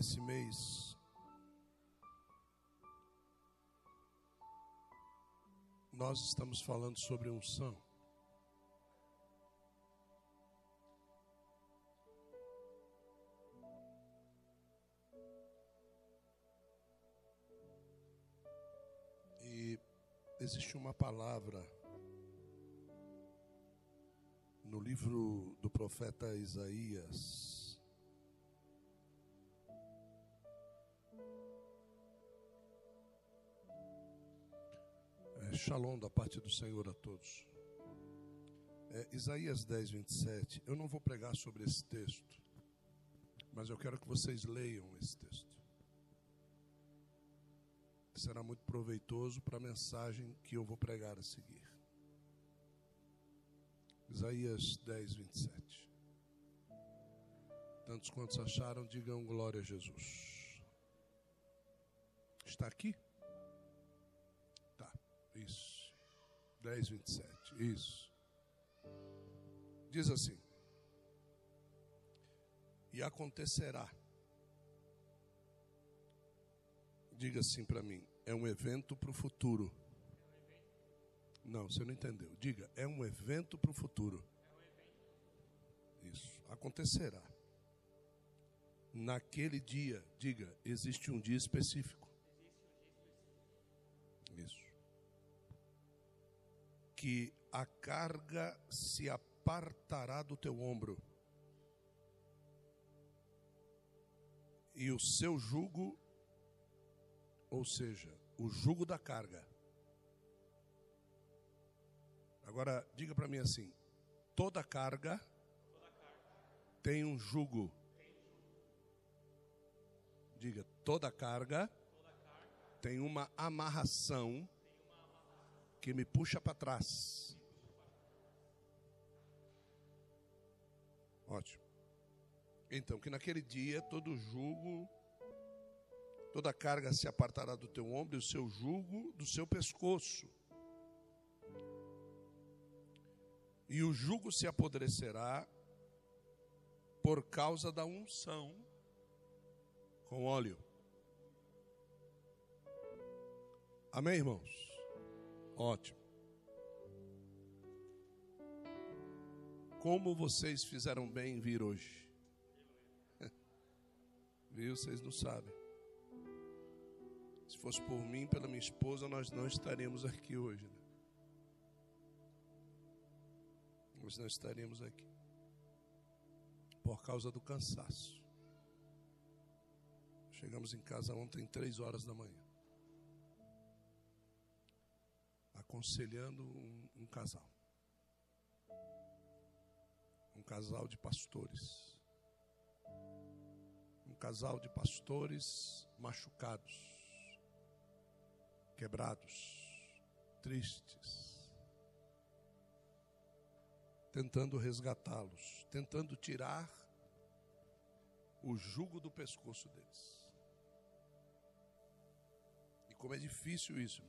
nesse mês, nós estamos falando sobre unção. E existe uma palavra no livro do profeta Isaías, Shalom da parte do Senhor a todos. É, Isaías 10, 27. Eu não vou pregar sobre esse texto, mas eu quero que vocês leiam esse texto. Será muito proveitoso para a mensagem que eu vou pregar a seguir. Isaías 10, 27. Tantos quantos acharam, digam glória a Jesus. Está aqui? Isso. 10, 27. Isso. Diz assim: E acontecerá. Diga assim para mim: é um evento para o futuro. Não, você não entendeu. Diga: é um evento para o futuro. Isso. Acontecerá. Naquele dia, diga: existe um dia específico. Isso que a carga se apartará do teu ombro, e o seu jugo, ou seja, o jugo da carga. Agora, diga para mim assim: toda carga, tem um jugo. Diga, toda carga, tem uma amarração que me puxa para trás. Ótimo. Então, que naquele dia todo jugo, toda carga se apartará do teu ombro e o seu jugo do seu pescoço. E o jugo se apodrecerá por causa da unção com óleo. Amém, irmãos? Ótimo. Como vocês fizeram bem em vir hoje? Viu? Vocês não sabem. Se fosse por mim, pela minha esposa, nós não estaríamos aqui hoje. Né? Nós não estaríamos aqui. Por causa do cansaço. Chegamos em casa ontem, três horas da manhã. Aconselhando um, um casal. Um casal de pastores. Um casal de pastores machucados, quebrados, tristes, tentando resgatá-los, tentando tirar o jugo do pescoço deles. E como é difícil isso,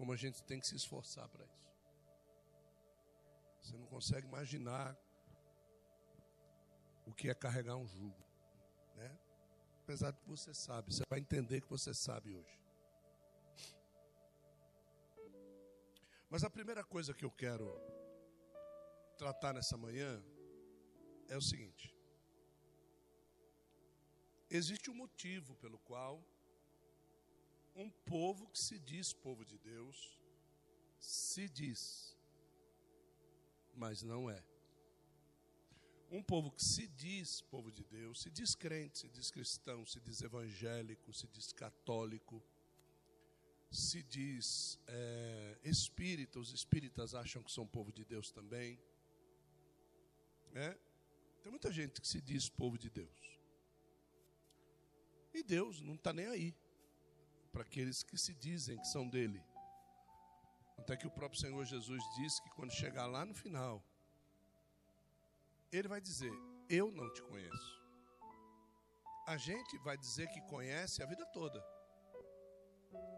como a gente tem que se esforçar para isso. Você não consegue imaginar o que é carregar um jugo, né? Apesar de que você sabe, você vai entender que você sabe hoje. Mas a primeira coisa que eu quero tratar nessa manhã é o seguinte: existe um motivo pelo qual um povo que se diz povo de Deus, se diz, mas não é. Um povo que se diz povo de Deus, se diz crente, se diz cristão, se diz evangélico, se diz católico, se diz é, espírita, os espíritas acham que são povo de Deus também. Né? Tem muita gente que se diz povo de Deus. E Deus não está nem aí para aqueles que se dizem que são dele. Até que o próprio Senhor Jesus disse que quando chegar lá no final, ele vai dizer: Eu não te conheço. A gente vai dizer que conhece a vida toda.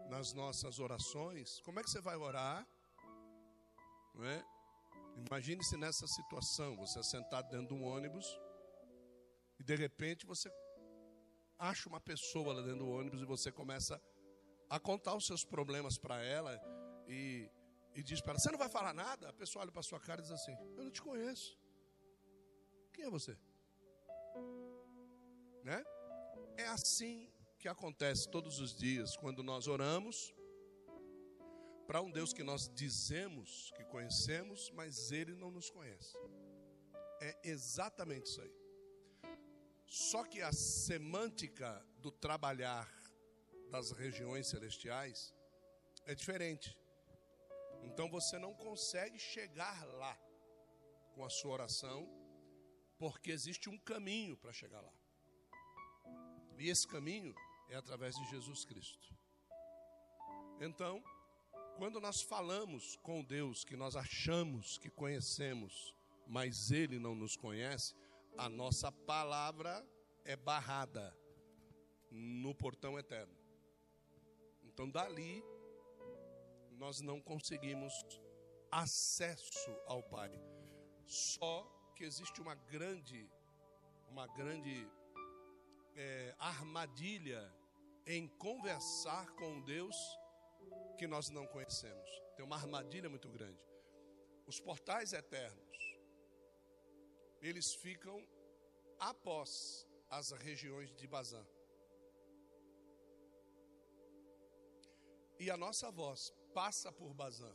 Nas nossas orações, como é que você vai orar? Não é? Imagine-se nessa situação, você é sentado dentro de um ônibus e de repente você acha uma pessoa lá dentro do ônibus e você começa a contar os seus problemas para ela e, e diz para ela: Você não vai falar nada? A pessoa olha para sua cara e diz assim: Eu não te conheço. Quem é você? Né? É assim que acontece todos os dias quando nós oramos para um Deus que nós dizemos que conhecemos, mas ele não nos conhece. É exatamente isso aí. Só que a semântica do trabalhar das regiões celestiais é diferente. Então você não consegue chegar lá com a sua oração, porque existe um caminho para chegar lá. E esse caminho é através de Jesus Cristo. Então, quando nós falamos com Deus que nós achamos que conhecemos, mas Ele não nos conhece, a nossa palavra é barrada no portão eterno. Então, dali, nós não conseguimos acesso ao Pai. Só que existe uma grande, uma grande é, armadilha em conversar com Deus que nós não conhecemos. Tem uma armadilha muito grande. Os portais eternos, eles ficam após as regiões de Bazã. E a nossa voz passa por Bazã.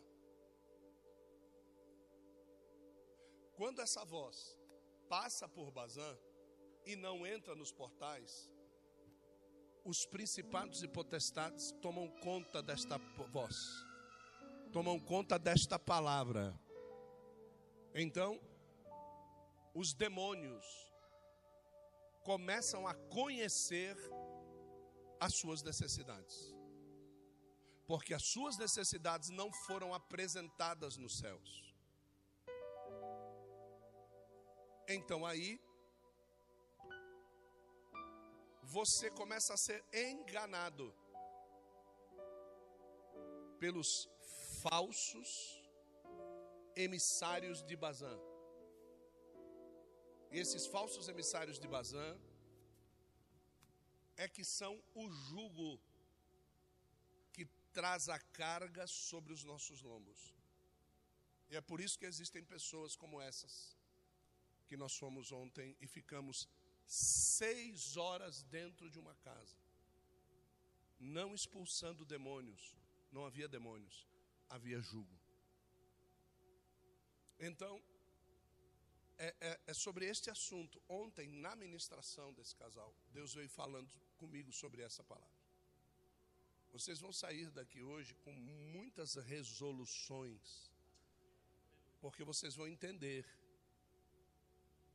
Quando essa voz passa por Bazã e não entra nos portais, os principados e potestades tomam conta desta voz, tomam conta desta palavra. Então, os demônios começam a conhecer as suas necessidades, porque as suas necessidades não foram apresentadas nos céus. Então aí você começa a ser enganado pelos falsos emissários de Bazã. E esses falsos emissários de Bazã é que são o jugo traz a carga sobre os nossos lombos. E é por isso que existem pessoas como essas que nós fomos ontem e ficamos seis horas dentro de uma casa, não expulsando demônios, não havia demônios, havia jugo. Então, é, é, é, sobre este assunto. Ontem, na ministração desse casal, Deus veio falando comigo sobre essa palavra. Vocês vão sair daqui hoje com muitas resoluções, porque vocês vão entender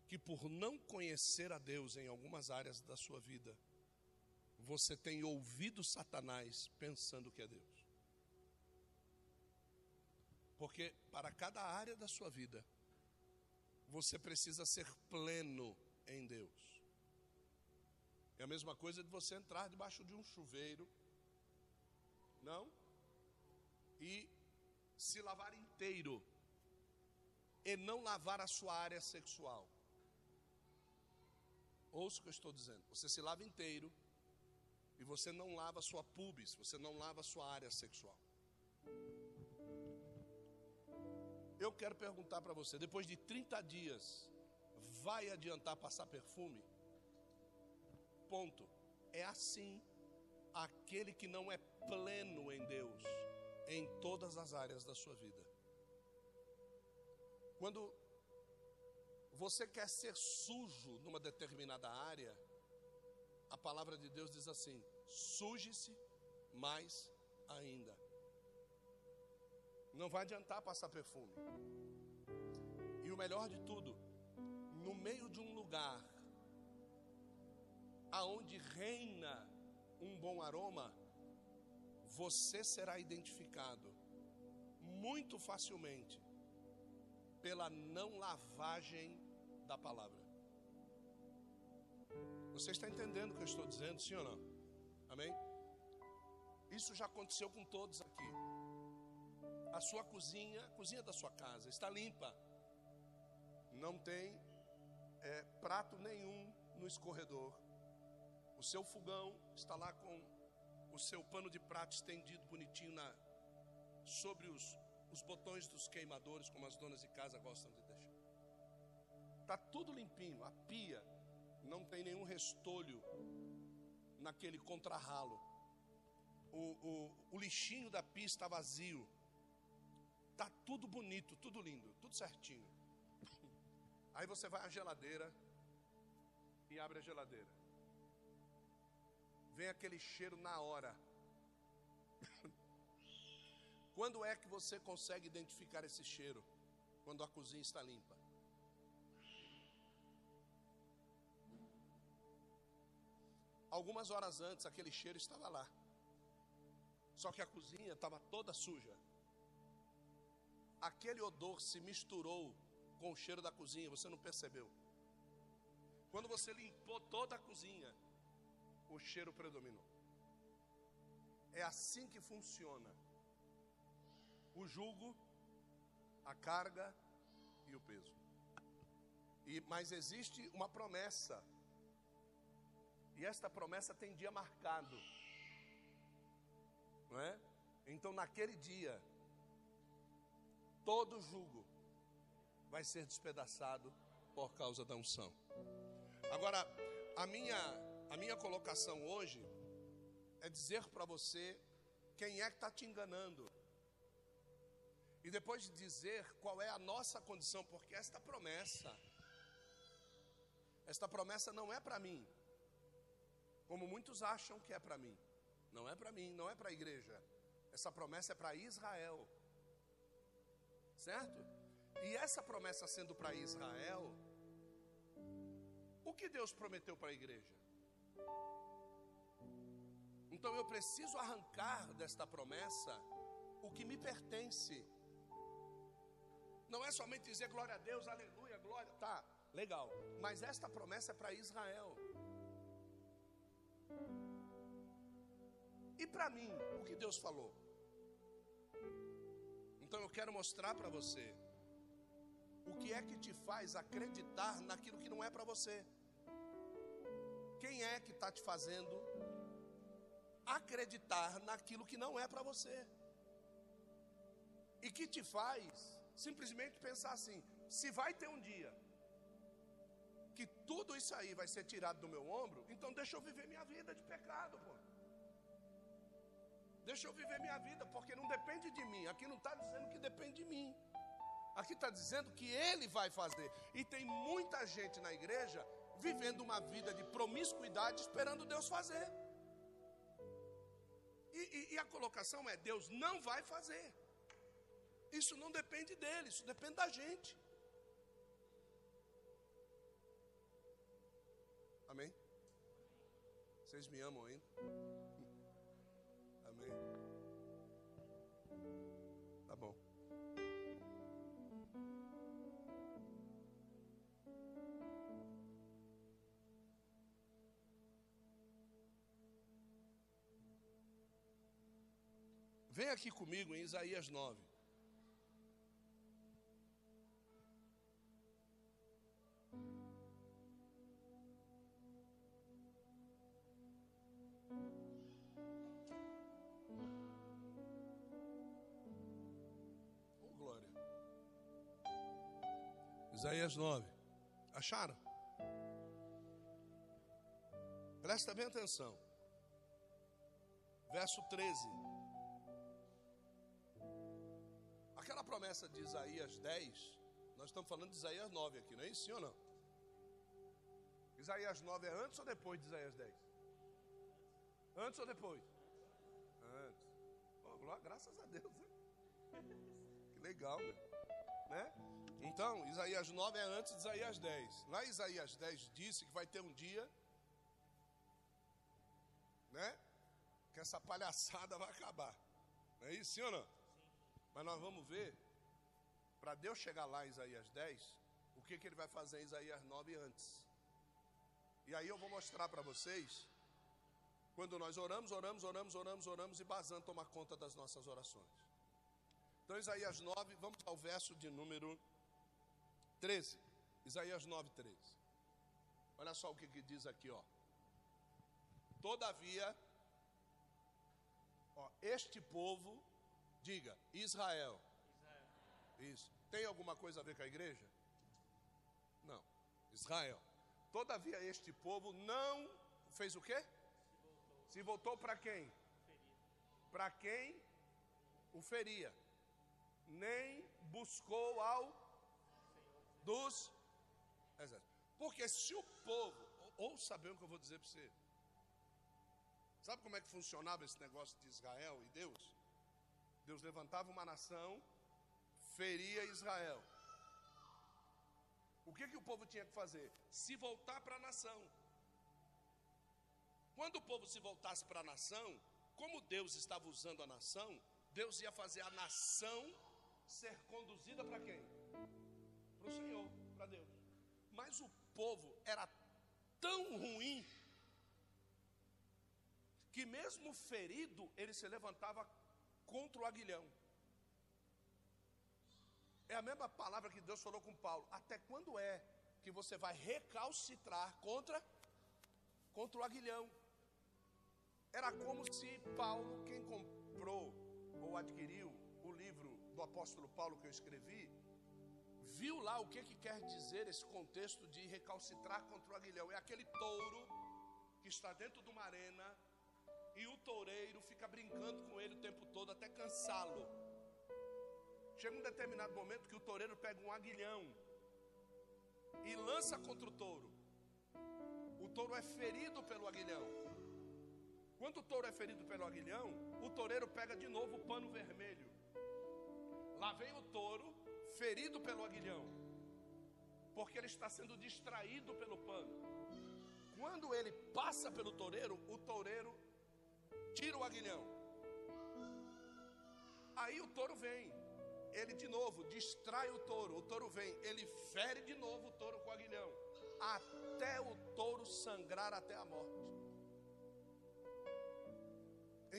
que por não conhecer a Deus em algumas áreas da sua vida, você tem ouvido Satanás pensando que é Deus. Porque para cada área da sua vida, você precisa ser pleno em Deus. É a mesma coisa de você entrar debaixo de um chuveiro, não? E se lavar inteiro, e não lavar a sua área sexual. Ouça o que eu estou dizendo. Você se lava inteiro e você não lava a sua pubis, você não lava a sua área sexual. Eu quero perguntar para você, depois de 30 dias, vai adiantar passar perfume? Ponto. É assim aquele que não é pleno em Deus, em todas as áreas da sua vida. Quando você quer ser sujo numa determinada área, a palavra de Deus diz assim: suje-se mais ainda. Não vai adiantar passar perfume. E o melhor de tudo, no meio de um lugar aonde reina um bom aroma, você será identificado muito facilmente pela não lavagem da palavra. Você está entendendo o que eu estou dizendo, sim ou não? Amém? Isso já aconteceu com todos aqui. A sua cozinha, a cozinha da sua casa, está limpa. Não tem é, prato nenhum no escorredor. O seu fogão está lá com o seu pano de prato estendido bonitinho na, sobre os, os botões dos queimadores, como as donas de casa gostam de deixar. Está tudo limpinho, a pia não tem nenhum restolho naquele contrarralo. O, o, o lixinho da pia está vazio. Está tudo bonito, tudo lindo, tudo certinho. Aí você vai à geladeira e abre a geladeira. Vem aquele cheiro na hora. Quando é que você consegue identificar esse cheiro? Quando a cozinha está limpa. Algumas horas antes, aquele cheiro estava lá. Só que a cozinha estava toda suja. Aquele odor se misturou com o cheiro da cozinha, você não percebeu. Quando você limpou toda a cozinha, o cheiro predominou. É assim que funciona o jugo, a carga e o peso. E, mas existe uma promessa e esta promessa tem dia marcado. Não é? Então naquele dia todo jugo vai ser despedaçado por causa da unção. Agora, a minha a minha colocação hoje é dizer para você quem é que está te enganando. E depois de dizer qual é a nossa condição, porque esta promessa, esta promessa não é para mim, como muitos acham que é para mim. Não é para mim, não é para a igreja. Essa promessa é para Israel. Certo? E essa promessa sendo para Israel, o que Deus prometeu para a igreja? Então eu preciso arrancar desta promessa o que me pertence. Não é somente dizer glória a Deus, aleluia, glória, tá, legal. Mas esta promessa é para Israel. E para mim, o que Deus falou? Então eu quero mostrar para você o que é que te faz acreditar naquilo que não é para você. Quem é que está te fazendo acreditar naquilo que não é para você? E que te faz simplesmente pensar assim: se vai ter um dia que tudo isso aí vai ser tirado do meu ombro, então deixa eu viver minha vida de pecado, pô. Deixa eu viver minha vida, porque não depende de mim. Aqui não está dizendo que depende de mim. Aqui está dizendo que Ele vai fazer. E tem muita gente na igreja vivendo uma vida de promiscuidade, esperando Deus fazer. E, e, e a colocação é: Deus não vai fazer. Isso não depende dele, isso depende da gente. Amém? Vocês me amam ainda? Vem aqui comigo em Isaías 9. Isaías 9. Acharam? Presta bem atenção. Verso 13. Promessa de Isaías 10, nós estamos falando de Isaías 9 aqui, não é isso? Sim ou não? Isaías 9 é antes ou depois de Isaías 10? Antes ou depois? Antes. Oh, graças a Deus. Né? Que legal, né? né? Então, Isaías 9 é antes de Isaías 10. Lá Isaías 10 disse que vai ter um dia, né? Que essa palhaçada vai acabar. Não é isso, sim ou não? Mas nós vamos ver, para Deus chegar lá em Isaías 10, o que, que ele vai fazer em Isaías 9 antes. E aí eu vou mostrar para vocês, quando nós oramos, oramos, oramos, oramos, oramos, e Bazan toma conta das nossas orações. Então, Isaías 9, vamos ao verso de número 13. Isaías 9, 13. Olha só o que, que diz aqui, ó. Todavia, ó, este povo, diga, Israel. Isso. Tem alguma coisa a ver com a igreja? Não. Israel. Todavia, este povo não fez o quê? Se voltou, para quem? Para quem o feria. Nem buscou ao dos exércitos. Porque se o povo, ou saber o que eu vou dizer para você. Sabe como é que funcionava esse negócio de Israel e Deus? Deus levantava uma nação, feria Israel. O que, que o povo tinha que fazer? Se voltar para a nação. Quando o povo se voltasse para a nação, como Deus estava usando a nação, Deus ia fazer a nação ser conduzida para quem? Para o Senhor, para Deus. Mas o povo era tão ruim que mesmo ferido, ele se levantava contra o aguilhão. É a mesma palavra que Deus falou com Paulo. Até quando é que você vai recalcitrar contra contra o aguilhão? Era como se Paulo, quem comprou ou adquiriu o livro do apóstolo Paulo que eu escrevi, viu lá o que, que quer dizer esse contexto de recalcitrar contra o aguilhão. É aquele touro que está dentro de uma arena e o toureiro fica brincando com ele o tempo todo até cansá-lo. Chega um determinado momento que o toureiro pega um aguilhão e lança contra o touro. O touro é ferido pelo aguilhão. Quando o touro é ferido pelo aguilhão, o toureiro pega de novo o pano vermelho. Lá vem o touro ferido pelo aguilhão, porque ele está sendo distraído pelo pano. Quando ele passa pelo toureiro, o toureiro tira o aguilhão. Aí o touro vem, ele de novo distrai o touro, o touro vem, ele fere de novo o touro com o aguilhão, até o touro sangrar até a morte.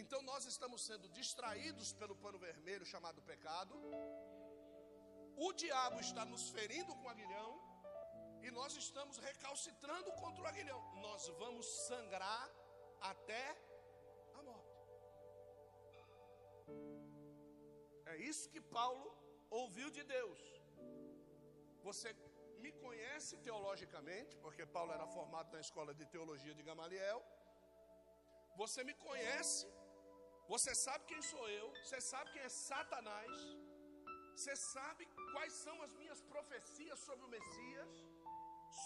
Então nós estamos sendo distraídos pelo pano vermelho chamado pecado. O diabo está nos ferindo com o aguilhão e nós estamos recalcitrando contra o aguilhão. Nós vamos sangrar até a É isso que Paulo ouviu de Deus. Você me conhece teologicamente, porque Paulo era formado na escola de teologia de Gamaliel. Você me conhece você sabe quem sou eu, você sabe quem é Satanás, você sabe quais são as minhas profecias sobre o Messias,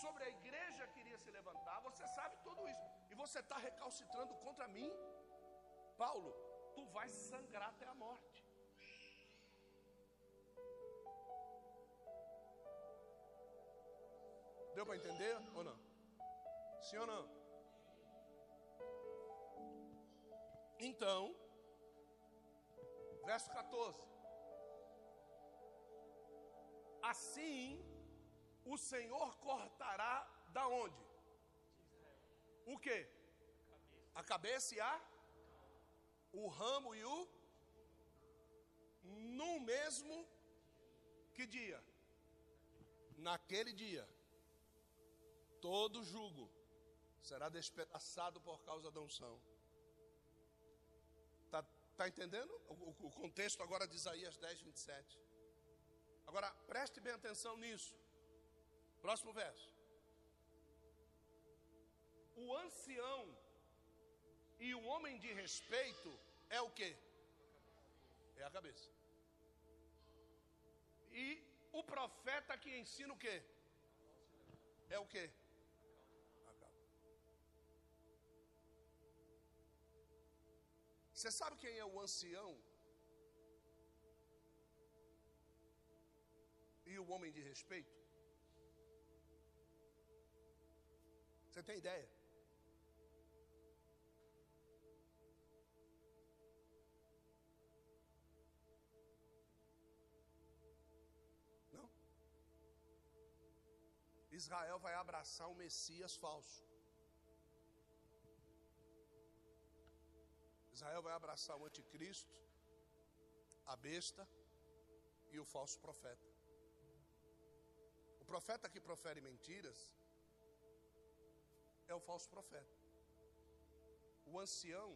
sobre a igreja que iria se levantar, você sabe tudo isso, e você está recalcitrando contra mim, Paulo, tu vais sangrar até a morte. Deu para entender ou não? Sim ou não? Então, Verso 14. Assim o Senhor cortará da onde? O que? A cabeça e a o ramo e o no mesmo que dia? Naquele dia, todo jugo será despedaçado por causa da unção. Está entendendo o, o contexto agora de Isaías 10, 27? Agora, preste bem atenção nisso. Próximo verso. O ancião e o homem de respeito é o que? É a cabeça. E o profeta que ensina o que? É o que? Você sabe quem é o ancião? E o homem de respeito? Você tem ideia? Não? Israel vai abraçar um Messias falso. Israel vai abraçar o anticristo, a besta e o falso profeta. O profeta que profere mentiras é o falso profeta. o ancião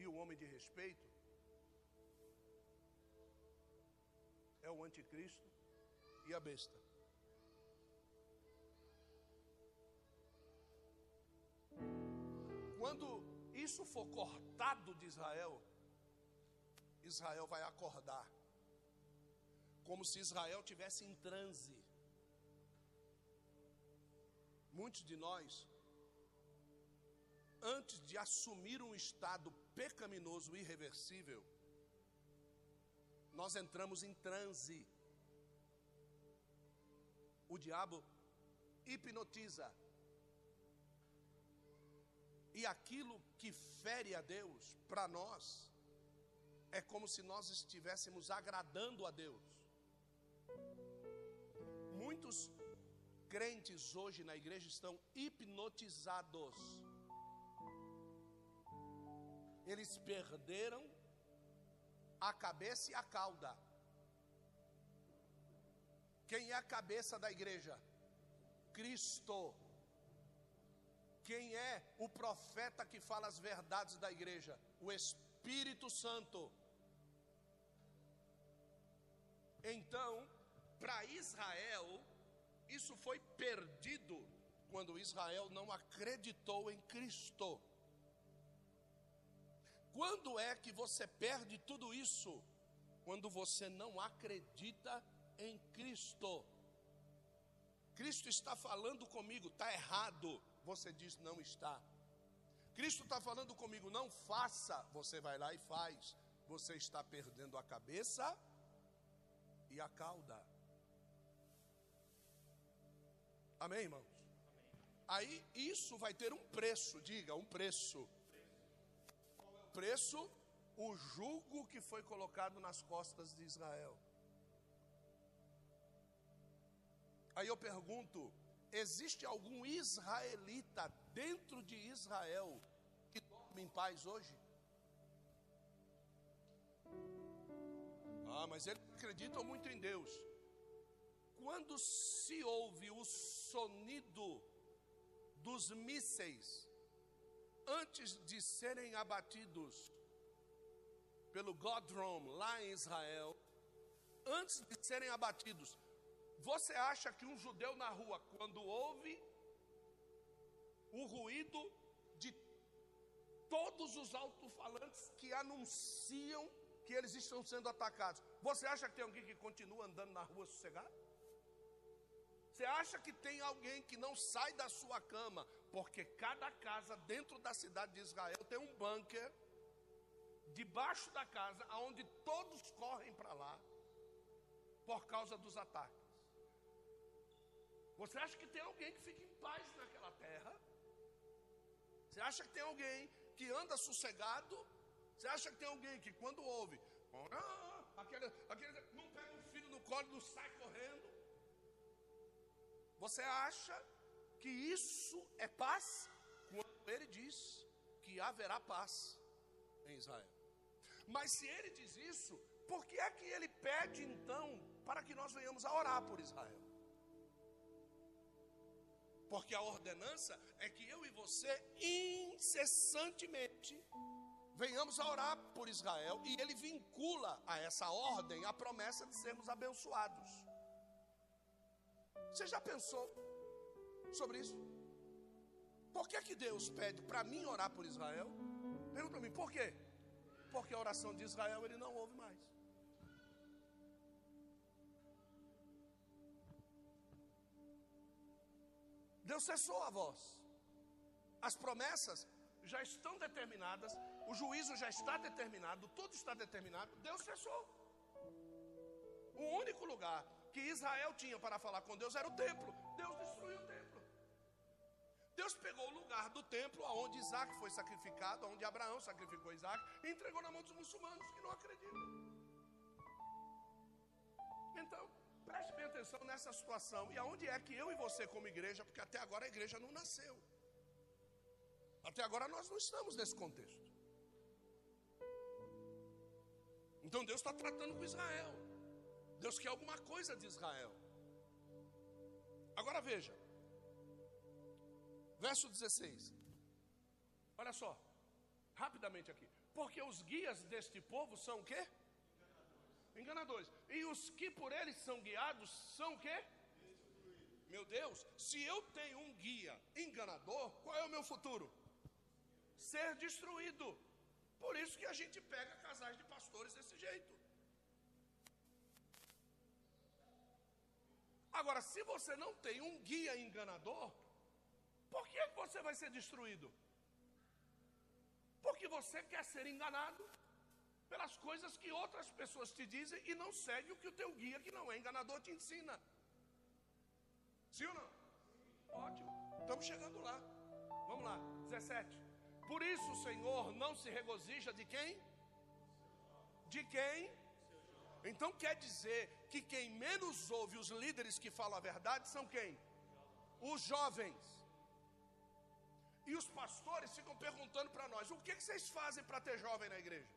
e o homem de respeito é o anticristo e a besta. Isso for cortado de Israel, Israel vai acordar, como se Israel tivesse em transe. Muitos de nós, antes de assumir um estado pecaminoso irreversível, nós entramos em transe. O diabo hipnotiza. E aquilo que fere a Deus, para nós, é como se nós estivéssemos agradando a Deus. Muitos crentes hoje na igreja estão hipnotizados. Eles perderam a cabeça e a cauda. Quem é a cabeça da igreja? Cristo. Quem é o profeta que fala as verdades da igreja? O Espírito Santo. Então, para Israel, isso foi perdido quando Israel não acreditou em Cristo. Quando é que você perde tudo isso? Quando você não acredita em Cristo. Cristo está falando comigo, está errado. Você diz, não está. Cristo está falando comigo, não faça. Você vai lá e faz. Você está perdendo a cabeça e a cauda. Amém, irmãos? Aí isso vai ter um preço, diga, um preço preço o jugo que foi colocado nas costas de Israel. Aí eu pergunto: existe algum israelita dentro de Israel que dorme em paz hoje? Ah, mas eles acreditam muito em Deus. Quando se ouve o sonido dos mísseis antes de serem abatidos pelo Godrome lá em Israel, antes de serem abatidos, você acha que um judeu na rua, quando ouve o ruído de todos os alto-falantes que anunciam que eles estão sendo atacados, você acha que tem alguém que continua andando na rua sossegado? Você acha que tem alguém que não sai da sua cama, porque cada casa dentro da cidade de Israel tem um bunker debaixo da casa, aonde todos correm para lá por causa dos ataques. Você acha que tem alguém que fica em paz naquela terra? Você acha que tem alguém que anda sossegado? Você acha que tem alguém que quando ouve, ah, aquele, aquele, não pega o filho no colo, não sai correndo? Você acha que isso é paz? Quando ele diz que haverá paz em Israel. Mas se ele diz isso, por que é que ele pede então para que nós venhamos a orar por Israel? Porque a ordenança é que eu e você incessantemente venhamos a orar por Israel e ele vincula a essa ordem a promessa de sermos abençoados. Você já pensou sobre isso? Por que, que Deus pede para mim orar por Israel? Pergunta para mim, por quê? Porque a oração de Israel ele não ouve mais. Deus cessou a voz. As promessas já estão determinadas, o juízo já está determinado, tudo está determinado. Deus cessou. O único lugar que Israel tinha para falar com Deus era o templo. Deus destruiu o templo. Deus pegou o lugar do templo onde Isaac foi sacrificado, onde Abraão sacrificou Isaac, e entregou na mão dos muçulmanos que não acreditam. Então, preste bem atenção nessa situação. E aonde é que eu e você, como igreja, porque até agora a igreja não nasceu. Até agora nós não estamos nesse contexto. Então Deus está tratando com Israel. Deus quer alguma coisa de Israel. Agora veja, verso 16. Olha só. rapidamente aqui. Porque os guias deste povo são o quê? Enganadores. E os que por eles são guiados são o quê? Meu Deus, se eu tenho um guia enganador, qual é o meu futuro? Ser destruído. Por isso que a gente pega casais de pastores desse jeito. Agora, se você não tem um guia enganador, por que você vai ser destruído? Porque você quer ser enganado pelas coisas que outras pessoas te dizem e não segue o que o teu guia, que não é enganador, te ensina. Sim ou não? Ótimo. Estamos chegando lá. Vamos lá. 17. Por isso o Senhor não se regozija de quem? De quem? Então quer dizer que quem menos ouve os líderes que falam a verdade são quem? Os jovens. E os pastores ficam perguntando para nós: o que, que vocês fazem para ter jovem na igreja?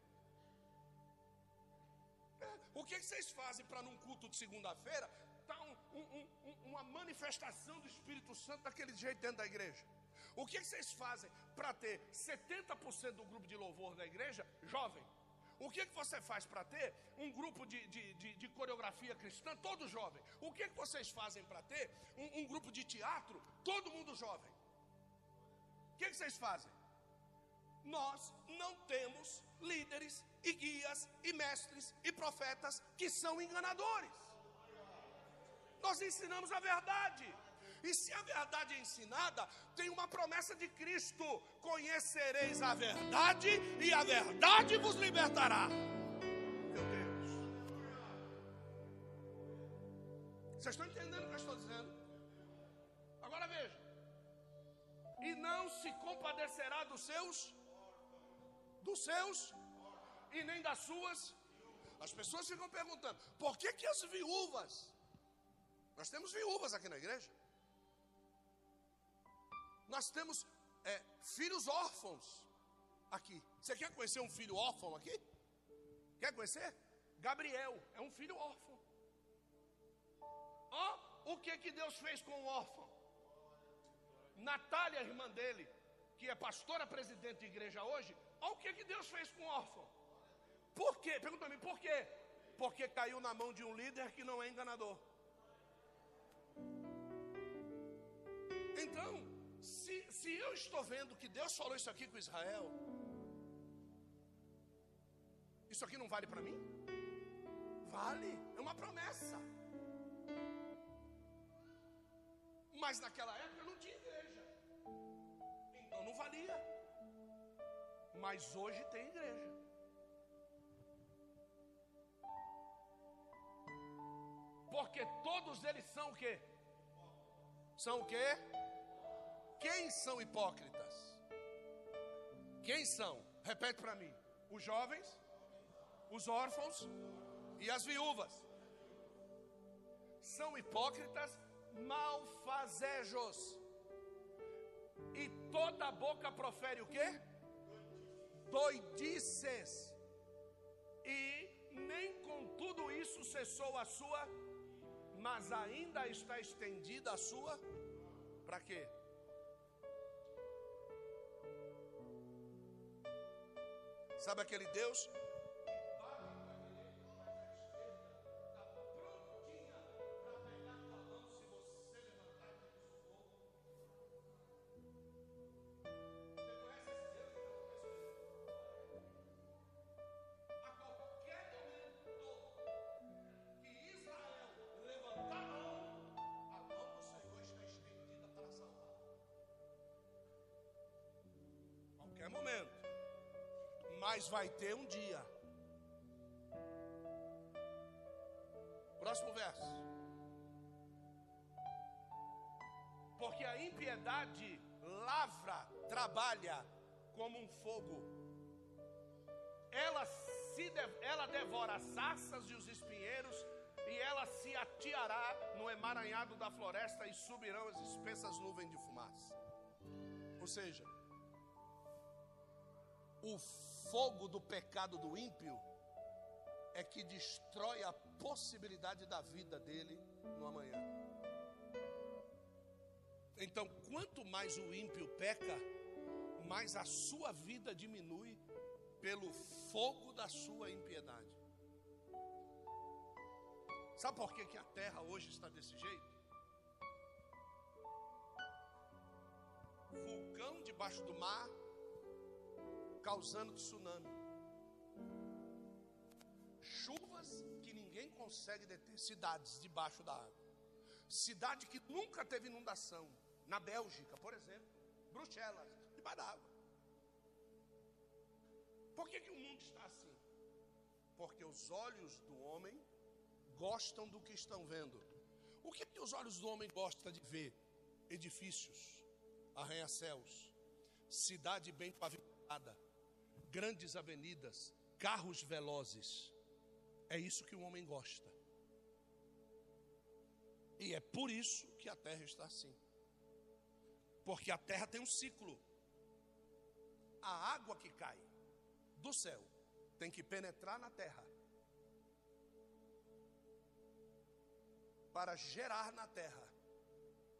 É, o que, que vocês fazem para num culto de segunda-feira tá um, um, um, uma manifestação do Espírito Santo daquele jeito dentro da igreja? O que, que vocês fazem para ter 70% do grupo de louvor da igreja jovem? O que, que você faz para ter um grupo de, de, de, de, coreografia cristã, todo jovem? O que, que vocês fazem para ter um, um grupo de teatro, todo mundo jovem? que, que vocês fazem? Nós não temos líderes e guias e mestres e profetas que são enganadores. Nós ensinamos a verdade. E se a verdade é ensinada, tem uma promessa de Cristo: conhecereis a verdade e a verdade vos libertará. Meu Deus. Vocês estão entendendo o que eu estou dizendo? Agora veja e não se compadecerá dos seus, dos seus e nem das suas. As pessoas ficam perguntando: por que, que as viúvas? Nós temos viúvas aqui na igreja. Nós temos é, filhos órfãos aqui. Você quer conhecer um filho órfão aqui? Quer conhecer? Gabriel é um filho órfão. Ó, oh, o que que Deus fez com o órfão? Natália, irmã dele, que é pastora presidente de igreja hoje, olha o que, que Deus fez com o órfão. Por quê? Pergunta mim, por quê? Porque caiu na mão de um líder que não é enganador. Então, se, se eu estou vendo que Deus falou isso aqui com Israel, isso aqui não vale para mim? Vale, é uma promessa. Mas naquela época não valia. Mas hoje tem igreja. Porque todos eles são o quê? São o quê? Quem são hipócritas? Quem são? Repete para mim. Os jovens, os órfãos e as viúvas. São hipócritas malfazejos e toda boca profere o quê? Doidices. E nem com tudo isso cessou a sua, mas ainda está estendida a sua. Para quê? Sabe aquele Deus momento. Mas vai ter um dia. Próximo verso. Porque a impiedade lavra, trabalha como um fogo. Ela se ela devora as sarças e os espinheiros e ela se ateará no emaranhado da floresta e subirão as espessas nuvens de fumaça. Ou seja, o fogo do pecado do ímpio é que destrói a possibilidade da vida dele no amanhã. Então, quanto mais o ímpio peca, mais a sua vida diminui pelo fogo da sua impiedade. Sabe por que, que a terra hoje está desse jeito? Vulcão debaixo do mar, causando tsunami. Chuvas que ninguém consegue deter, cidades debaixo da água. Cidade que nunca teve inundação, na Bélgica, por exemplo, Bruxelas, debaixo da água. Por que, que o mundo está assim? Porque os olhos do homem gostam do que estão vendo. O que, que os olhos do homem gostam de ver? Edifícios, arranha-céus, cidade bem pavimentada, grandes avenidas, carros velozes. É isso que o homem gosta. E é por isso que a terra está assim. Porque a terra tem um ciclo. A água que cai do céu tem que penetrar na terra para gerar na terra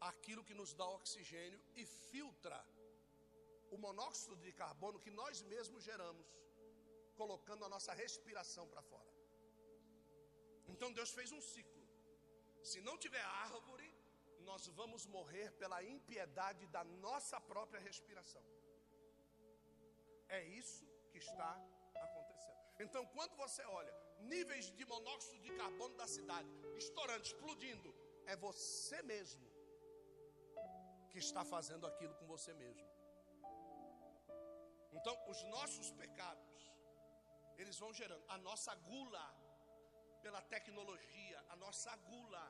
aquilo que nos dá oxigênio e filtra o monóxido de carbono que nós mesmos geramos, colocando a nossa respiração para fora. Então Deus fez um ciclo. Se não tiver árvore, nós vamos morrer pela impiedade da nossa própria respiração. É isso que está acontecendo. Então, quando você olha níveis de monóxido de carbono da cidade estourando, explodindo, é você mesmo que está fazendo aquilo com você mesmo. Então, os nossos pecados, eles vão gerando a nossa gula pela tecnologia, a nossa gula,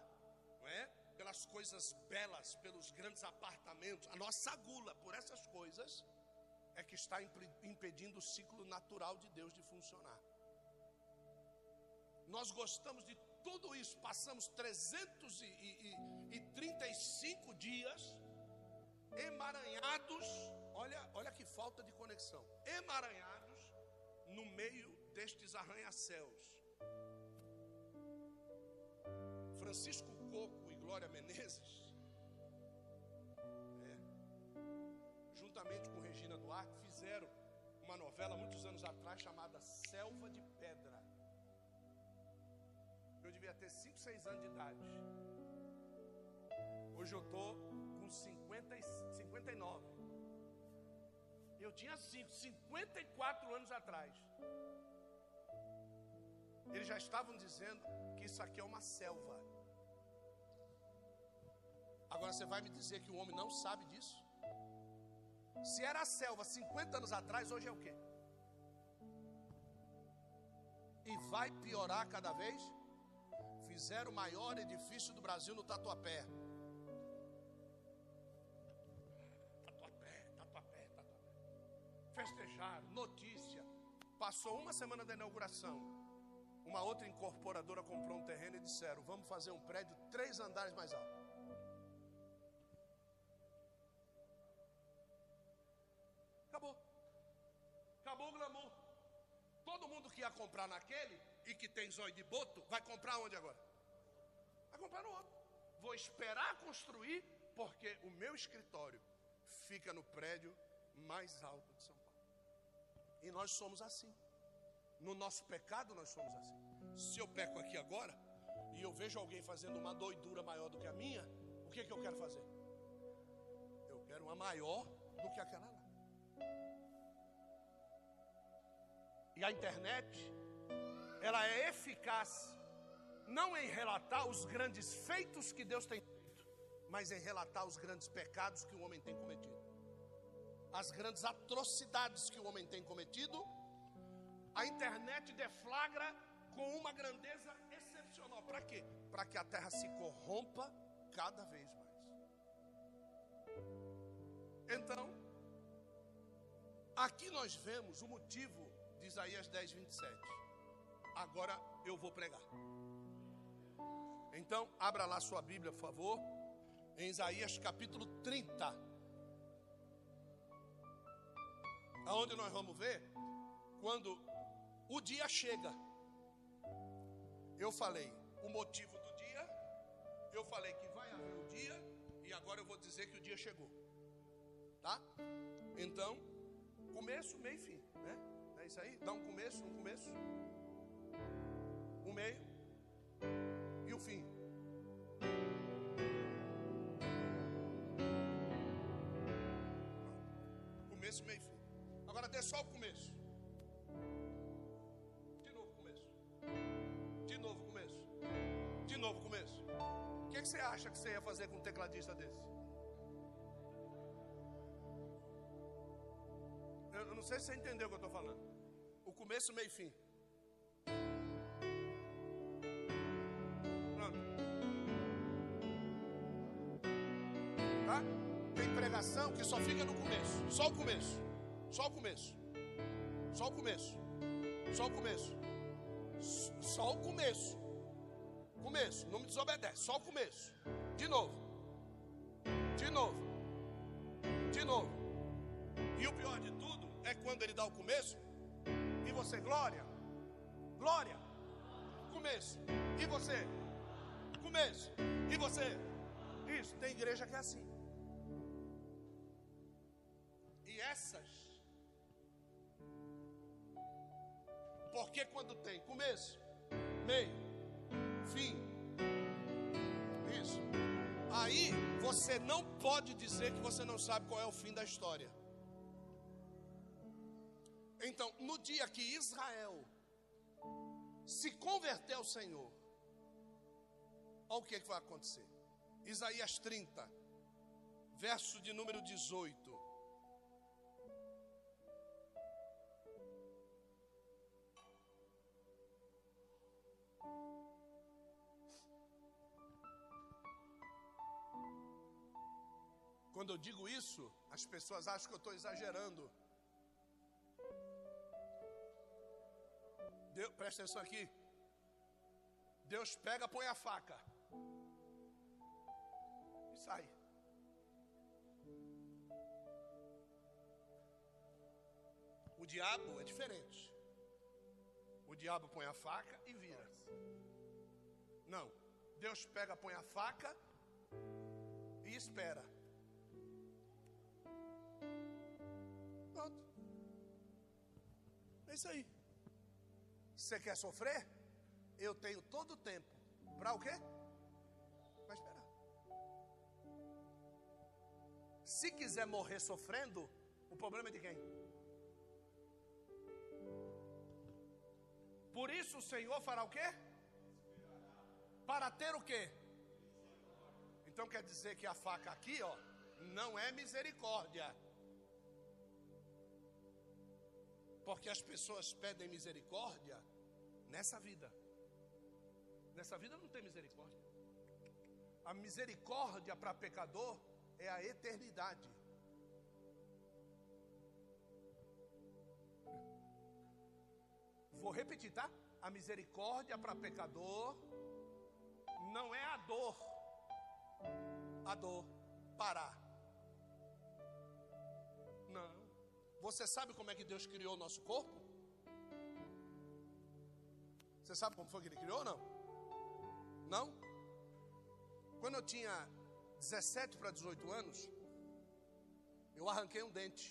não é? Pelas coisas belas, pelos grandes apartamentos, a nossa gula por essas coisas é que está impedindo o ciclo natural de Deus de funcionar. Nós gostamos de tudo isso, passamos 335 dias emaranhados, olha, olha que falta de conexão, emaranhados no meio destes arranha-céus. Francisco Coco e Glória Menezes juntamente com Regina Duarte, fizeram uma novela muitos anos atrás chamada Selva de Pedra. Eu devia ter 5, 6 anos de idade. Hoje eu estou com 50, 59. Eu tinha 5, 54 anos atrás. Eles já estavam dizendo que isso aqui é uma selva. Agora você vai me dizer que o homem não sabe disso? Se era a selva 50 anos atrás, hoje é o quê? E vai piorar cada vez? Fizeram o maior edifício do Brasil no. Tatuapé, Passou uma semana da inauguração. Uma outra incorporadora comprou um terreno e disseram: Vamos fazer um prédio três andares mais alto. Acabou o glamour. Todo mundo que ia comprar naquele e que tem zóio de boto, vai comprar onde agora? Vai comprar no outro. Vou esperar construir, porque o meu escritório fica no prédio mais alto de São Paulo. E nós somos assim. No nosso pecado, nós somos assim. Se eu peco aqui agora, e eu vejo alguém fazendo uma doidura maior do que a minha, o que, é que eu quero fazer? Eu quero uma maior do que aquela lá. E a internet, ela é eficaz, não em relatar os grandes feitos que Deus tem feito, mas em relatar os grandes pecados que o homem tem cometido, as grandes atrocidades que o homem tem cometido. A internet deflagra com uma grandeza excepcional. Para quê? Para que a terra se corrompa cada vez mais. Então, aqui nós vemos o motivo de Isaías 10, 27. Agora eu vou pregar. Então, abra lá sua Bíblia, por favor, em Isaías capítulo 30. Aonde nós vamos ver quando o dia chega. Eu falei o motivo do dia, eu falei que vai haver o dia, e agora eu vou dizer que o dia chegou. Tá? Então, Começo, meio e fim, né? É isso aí? Dá um começo, um começo, um meio e o fim. Começo, meio e fim. Dê só o começo. De novo começo. De novo começo. De novo começo. O que, que você acha que você ia fazer com um tecladista desse? Eu, não sei se você entendeu o que eu estou falando. O começo, meio e fim. Tá? Tem pregação que só fica no começo. Só o começo. Só o começo. Só o começo. Só o começo. Só o começo. Começo. Não me desobedece. Só o começo. De novo. De novo. De novo. E o pior de tudo é quando ele dá o começo e você, glória. Glória. Começo. E você? Começo. E você? Isso, tem igreja que é assim. E essas Porque quando tem começo, meio, fim, isso. Aí você não pode dizer que você não sabe qual é o fim da história. Então, no dia que Israel se converter ao Senhor, olha o que, que vai acontecer. Isaías 30, verso de número 18. Quando eu digo isso, as pessoas acham que eu estou exagerando. Deus, presta atenção aqui. Deus pega, põe a faca. E sai. O diabo é diferente. O diabo põe a faca e vira. Não. Deus pega, põe a faca e espera. É isso aí. Você quer sofrer? Eu tenho todo o tempo. Para o quê? Para esperar. Se quiser morrer sofrendo, o problema é de quem? Por isso o Senhor fará o quê? Para ter o quê? Então quer dizer que a faca aqui, ó, não é misericórdia. Porque as pessoas pedem misericórdia nessa vida. Nessa vida não tem misericórdia. A misericórdia para pecador é a eternidade. Vou repetir, tá? A misericórdia para pecador não é a dor. A dor parar. Você sabe como é que Deus criou o nosso corpo? Você sabe como foi que ele criou ou não? Não? Quando eu tinha 17 para 18 anos, eu arranquei um dente.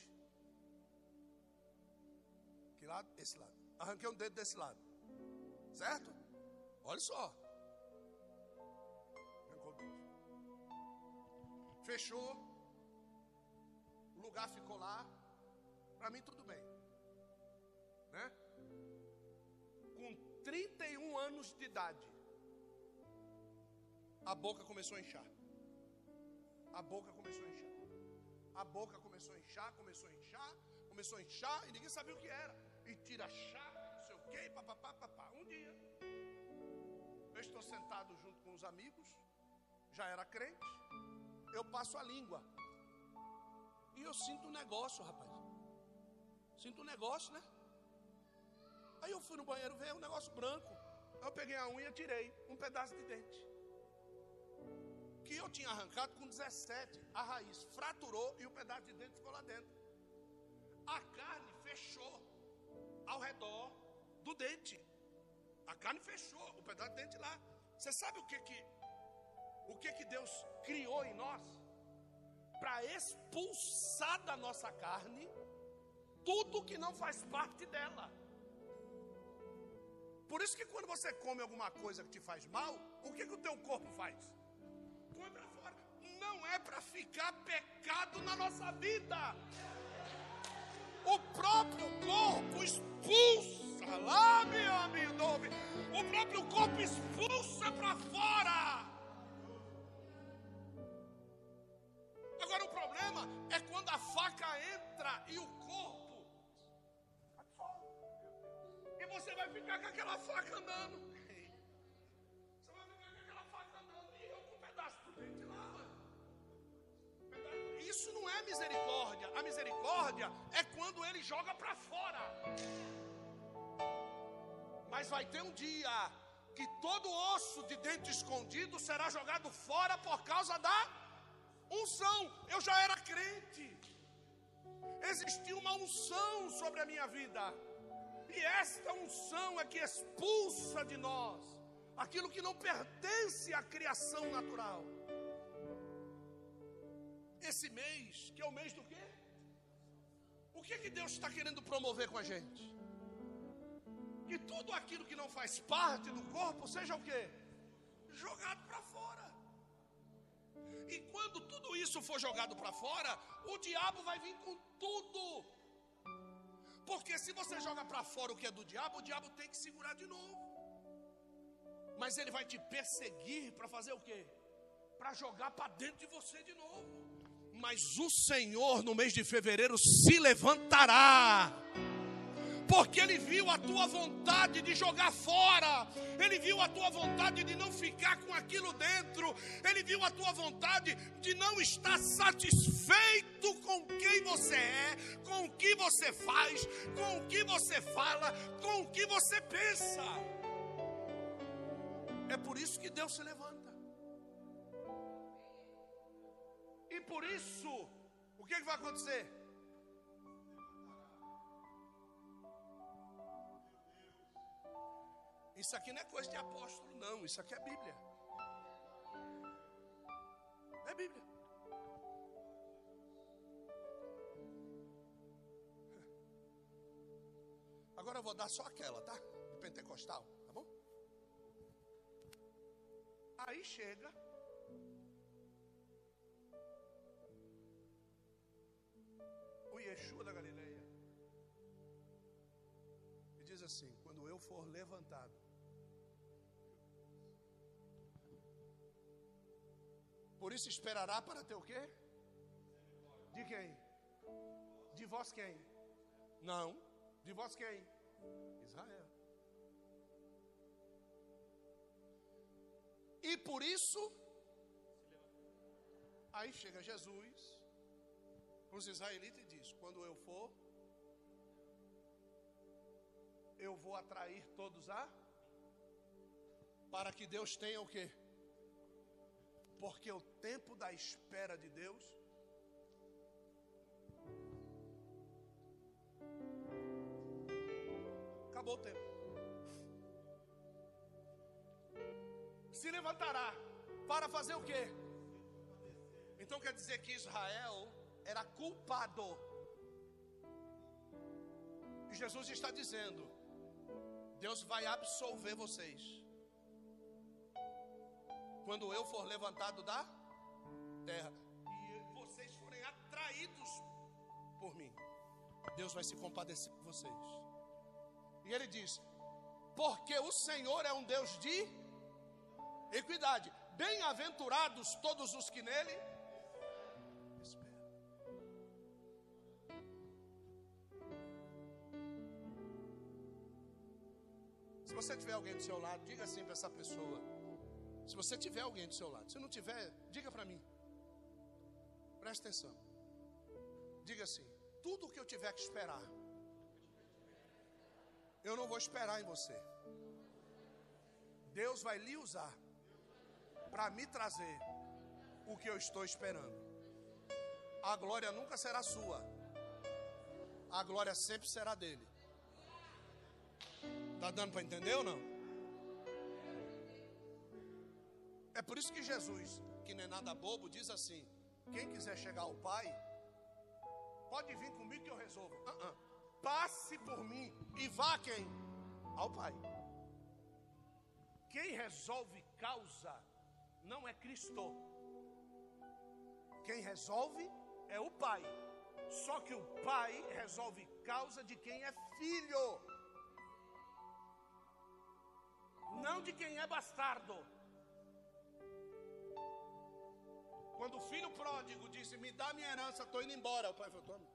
Que lado? Esse lado. Arranquei um dente desse lado. Certo? Olha só. Fechou. O lugar ficou lá. Para mim tudo bem. Né? Com 31 anos de idade, a boca começou a inchar. A boca começou a inchar. A boca começou a inchar, começou a inchar, começou a inchar e ninguém sabia o que era. E tira chá, não sei o quê, papapá, papá. Um dia, eu estou sentado junto com os amigos, já era crente, eu passo a língua. E eu sinto um negócio, rapaz. Sinto um negócio, né? Aí eu fui no banheiro ver um negócio branco. Aí eu peguei a unha e tirei um pedaço de dente. Que eu tinha arrancado com 17. A raiz fraturou e o pedaço de dente ficou lá dentro. A carne fechou ao redor do dente. A carne fechou, o pedaço de dente lá. Você sabe o que que o que que Deus criou em nós? Para expulsar da nossa carne tudo que não faz parte dela. Por isso que quando você come alguma coisa que te faz mal, o que, que o teu corpo faz? Põe para fora. Não é para ficar pecado na nossa vida. O próprio corpo expulsa, lá meu amigo, o próprio corpo expulsa para fora. Ficar com aquela faca andando. Você vai ficar com aquela faca andando e eu com um pedaço do dente lá. Isso não é misericórdia. A misericórdia é quando ele joga para fora. Mas vai ter um dia que todo osso de dente escondido será jogado fora por causa da unção. Eu já era crente. Existia uma unção sobre a minha vida. E esta unção é que expulsa de nós aquilo que não pertence à criação natural. Esse mês, que é o mês do quê? O que é que Deus está querendo promover com a gente? Que tudo aquilo que não faz parte do corpo seja o quê? Jogado para fora. E quando tudo isso for jogado para fora, o diabo vai vir com tudo porque se você joga para fora o que é do diabo, o diabo tem que segurar de novo. Mas ele vai te perseguir para fazer o quê? Para jogar para dentro de você de novo. Mas o Senhor no mês de fevereiro se levantará porque Ele viu a tua vontade de jogar fora, Ele viu a tua vontade de não ficar com aquilo dentro, Ele viu a tua vontade de não estar satisfeito com quem você é, com o que você faz, com o que você fala, com o que você pensa. É por isso que Deus se levanta. E por isso, o que, é que vai acontecer? Isso aqui não é coisa de apóstolo, não. Isso aqui é Bíblia. É Bíblia. Agora eu vou dar só aquela, tá? Do pentecostal, tá bom? Aí chega. O Yeshua da Galileia. Diz assim: quando eu for levantado Por isso esperará para ter o quê? De quem? De vós quem? Não. De vós quem? Israel. E por isso, aí chega Jesus, os israelitas e diz: quando eu for, eu vou atrair todos a, para que Deus tenha o quê? Porque o tempo da espera de Deus acabou o tempo. Se levantará para fazer o quê? Então quer dizer que Israel era culpado. E Jesus está dizendo: Deus vai absolver vocês quando eu for levantado da terra e vocês forem atraídos por mim, Deus vai se compadecer de vocês. E ele diz: Porque o Senhor é um Deus de equidade. Bem-aventurados todos os que nele você tiver alguém do seu lado, diga assim para essa pessoa: se você tiver alguém do seu lado, se não tiver, diga para mim. Presta atenção. Diga assim: tudo o que eu tiver que esperar, eu não vou esperar em você. Deus vai lhe usar para me trazer o que eu estou esperando. A glória nunca será sua. A glória sempre será dele. Tá dando para entender ou não? É por isso que Jesus, que não é nada bobo, diz assim: quem quiser chegar ao Pai, pode vir comigo que eu resolvo. Uh -uh. passe por mim e vá quem? Ao Pai. Quem resolve causa não é Cristo. Quem resolve é o Pai. Só que o Pai resolve causa de quem é filho, não de quem é bastardo. Quando o filho pródigo disse: Me dá minha herança, estou indo embora. O pai falou: Toma.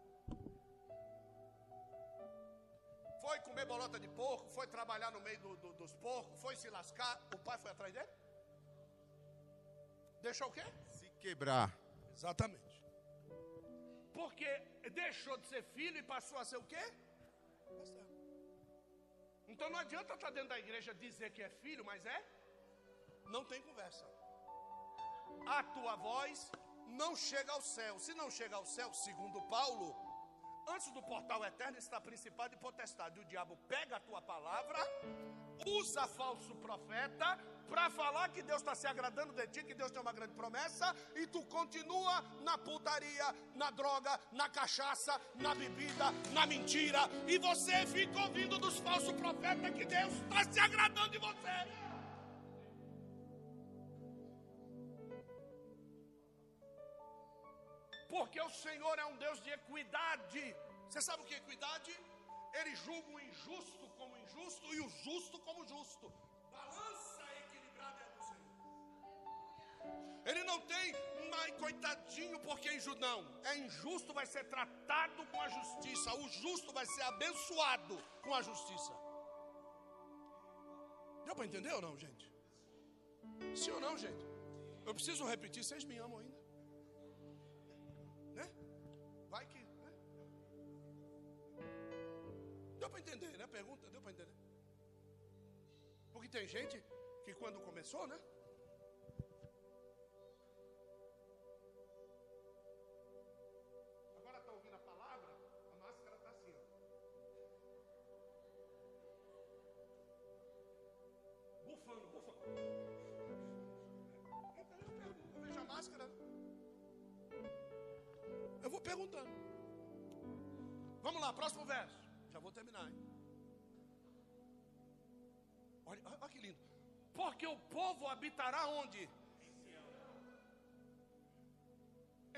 Foi comer bolota de porco, foi trabalhar no meio do, do, dos porcos, foi se lascar. O pai foi atrás dele? Deixou o quê? Se quebrar. Exatamente. Porque deixou de ser filho e passou a ser o quê? Então não adianta estar dentro da igreja dizer que é filho, mas é? Não tem conversa a tua voz não chega ao céu. Se não chega ao céu, segundo Paulo, antes do portal eterno está principado e potestade. O diabo pega a tua palavra, usa falso profeta para falar que Deus está se agradando de ti, que Deus tem uma grande promessa, e tu continua na putaria, na droga, na cachaça, na bebida, na mentira, e você fica ouvindo dos falsos profetas que Deus está se agradando de você. Porque o Senhor é um Deus de equidade. Você sabe o que é equidade? Ele julga o injusto como injusto e o justo como justo. Ele não tem, mas coitadinho porque é injusto. Não, é injusto, vai ser tratado com a justiça. O justo vai ser abençoado com a justiça. Deu para entender ou não, gente? Sim ou não, gente? Eu preciso repetir, vocês me amam ainda? Deu para entender, né? Pergunta, deu para entender. Porque tem gente que quando começou, né? Bufando. Então eu pergunto, eu vejo a máscara. Eu vou perguntando. Vamos lá, próximo verso. Já vou terminar. Hein? Olha, olha que lindo. Porque o povo habitará onde?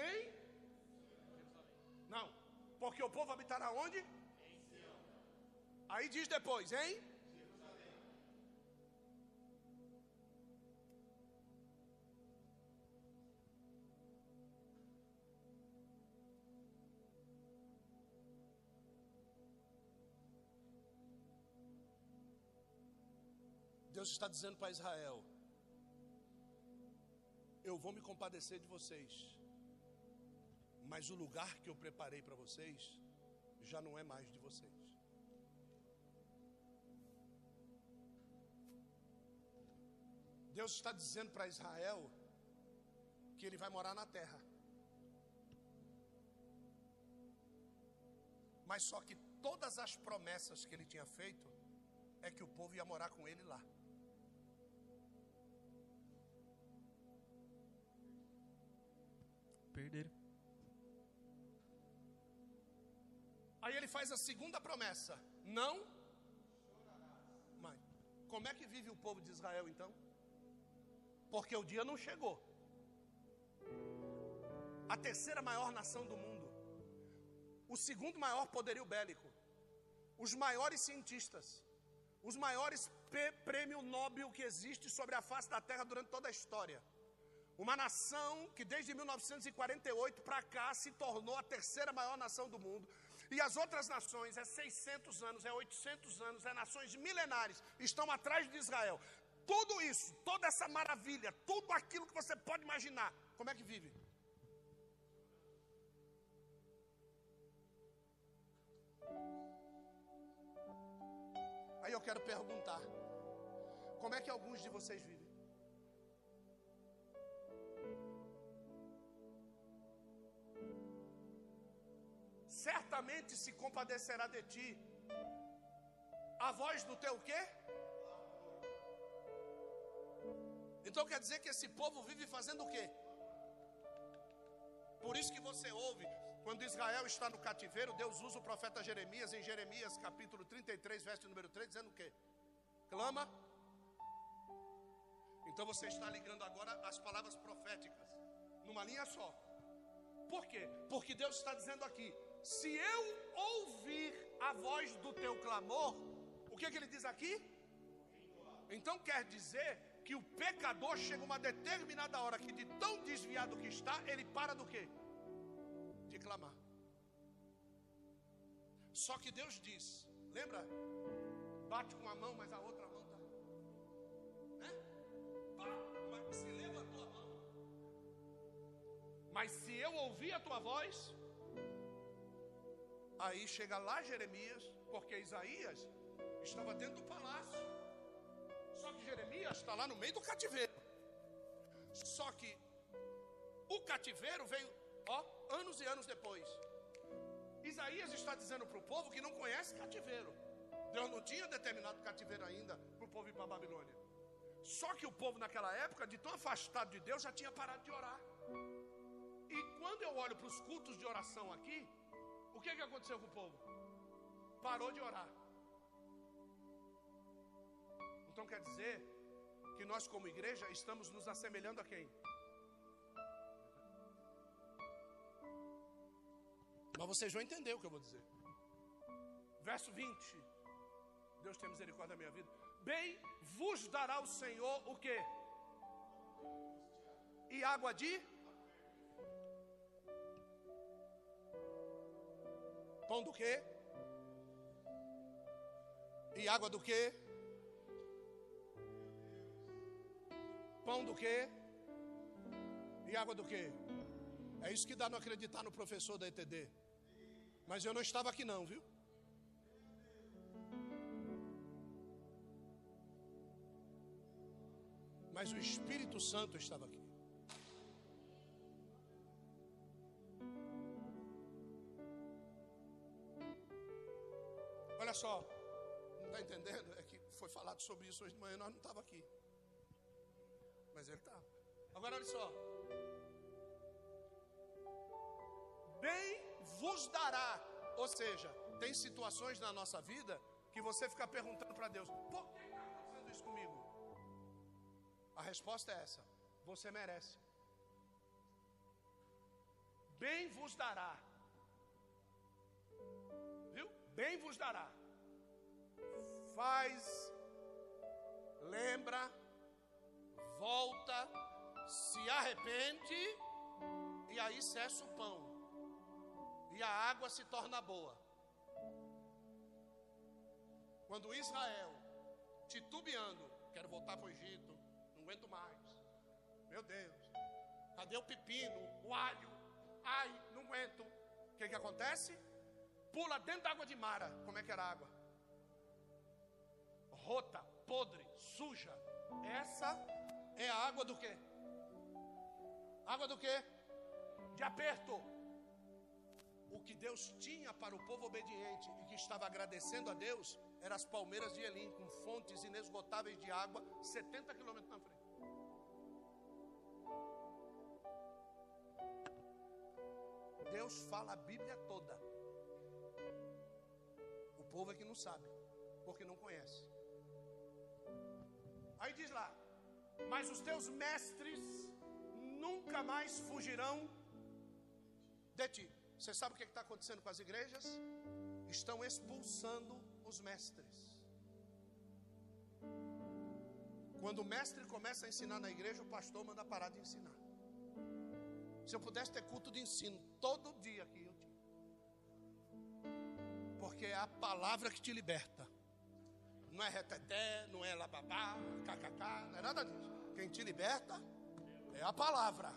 Em? Não. Porque o povo habitará onde? Aí diz depois, hein? Deus está dizendo para Israel: Eu vou me compadecer de vocês, mas o lugar que eu preparei para vocês já não é mais de vocês. Deus está dizendo para Israel que ele vai morar na terra. Mas só que todas as promessas que ele tinha feito é que o povo ia morar com ele lá. Perderam. Aí ele faz a segunda promessa: Não. Mãe, como é que vive o povo de Israel então? Porque o dia não chegou. A terceira maior nação do mundo, o segundo maior poderio bélico, os maiores cientistas, os maiores prêmio Nobel que existe sobre a face da terra durante toda a história uma nação que desde 1948 para cá se tornou a terceira maior nação do mundo. E as outras nações, é 600 anos, é 800 anos, é nações milenares, estão atrás de Israel. Tudo isso, toda essa maravilha, tudo aquilo que você pode imaginar, como é que vive? Aí eu quero perguntar: como é que alguns de vocês vivem? Certamente se compadecerá de ti. A voz do teu quê? Então quer dizer que esse povo vive fazendo o quê? Por isso que você ouve Quando Israel está no cativeiro, Deus usa o profeta Jeremias em Jeremias capítulo 33, verso número 3, dizendo o quê? Clama. Então você está ligando agora as palavras proféticas numa linha só. Por quê? Porque Deus está dizendo aqui: se eu ouvir a voz do teu clamor, o que, que ele diz aqui? Então quer dizer que o pecador chega uma determinada hora que de tão desviado que está, ele para do quê? De clamar. Só que Deus diz, lembra? Bate com a mão, mas a outra mão tá. Né? Mas se levantou a mão. Mas se eu ouvir a tua voz, aí chega lá Jeremias, porque Isaías estava dentro do palácio. Só que Jeremias está lá no meio do cativeiro. Só que o cativeiro veio, ó, anos e anos depois. Isaías está dizendo para o povo que não conhece cativeiro. Deus não tinha determinado cativeiro ainda para o povo ir para a Babilônia. Só que o povo naquela época, de tão afastado de Deus, já tinha parado de orar. E quando eu olho para os cultos de oração aqui, o que, que aconteceu com o povo? Parou de orar. Então quer dizer que nós, como igreja, estamos nos assemelhando a quem? Mas vocês vão entender o que eu vou dizer. Verso 20. Deus tem misericórdia da minha vida. Bem vos dará o Senhor o que? E água de? Pão do quê? E água do quê? Pão do quê? E água do quê? É isso que dá não acreditar no professor da ETD. Mas eu não estava aqui não, viu? Mas o Espírito Santo estava aqui. Falado sobre isso hoje de manhã, nós não estávamos aqui. Mas ele estava. Agora olha só. Bem vos dará. Ou seja, tem situações na nossa vida que você fica perguntando para Deus: por que está acontecendo isso comigo? A resposta é essa: você merece. Bem vos dará. Viu? Bem vos dará. Faz, lembra, volta, se arrepende, e aí cessa o pão, e a água se torna boa. Quando Israel, titubeando, quero voltar para o Egito, não aguento mais, meu Deus, cadê o pepino, o alho? Ai, não aguento. O que, que acontece? Pula dentro da água de Mara. Como é que era a água? Rota, podre, suja. Essa é a água do quê? Água do quê? De aperto. O que Deus tinha para o povo obediente e que estava agradecendo a Deus eram as palmeiras de Elim, com fontes inesgotáveis de água, 70 quilômetros na frente. Deus fala a Bíblia toda. O povo é que não sabe, porque não conhece. Aí diz lá: Mas os teus mestres nunca mais fugirão de ti. Você sabe o que está acontecendo com as igrejas? Estão expulsando os mestres. Quando o mestre começa a ensinar na igreja, o pastor manda parar de ensinar. Se eu pudesse ter culto de ensino todo dia aqui, eu tinha. Porque é a palavra que te liberta. Não é reteté, não é lababá, kkk, não é nada disso. Quem te liberta é a palavra.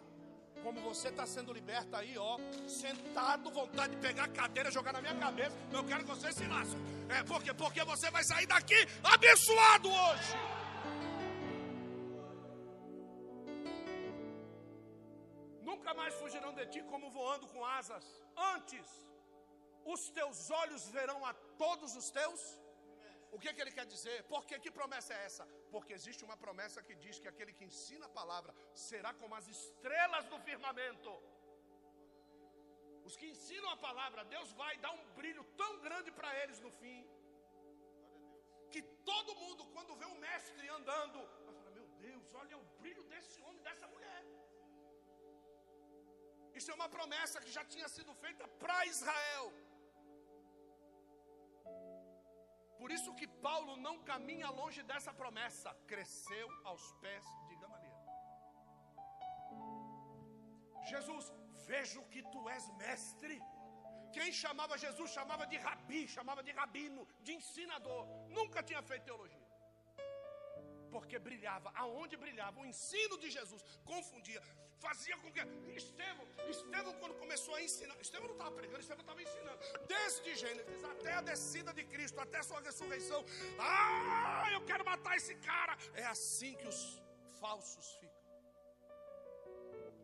Como você está sendo liberta aí, ó, sentado, vontade de pegar a cadeira, jogar na minha cabeça. Eu quero que você se lasque. É porque, porque você vai sair daqui abençoado hoje. Nunca mais fugirão de ti como voando com asas. Antes, os teus olhos verão a todos os teus. O que, que ele quer dizer? Porque que promessa é essa? Porque existe uma promessa que diz que aquele que ensina a palavra será como as estrelas do firmamento. os que ensinam a palavra, Deus vai dar um brilho tão grande para eles no fim, que todo mundo, quando vê um mestre andando, vai falar: Meu Deus, olha o brilho desse homem, dessa mulher. Isso é uma promessa que já tinha sido feita para Israel. Por isso que Paulo não caminha longe dessa promessa. Cresceu aos pés de Gamaliel. Jesus, vejo que tu és mestre. Quem chamava Jesus chamava de rabi, chamava de rabino, de ensinador. Nunca tinha feito teologia. Porque brilhava, aonde brilhava, o ensino de Jesus confundia, fazia com que. Estevão, Estevão, quando começou a ensinar, Estevão não estava pregando, Estevão estava ensinando. Desde Gênesis até a descida de Cristo, até a sua ressurreição. Ah, eu quero matar esse cara. É assim que os falsos ficam.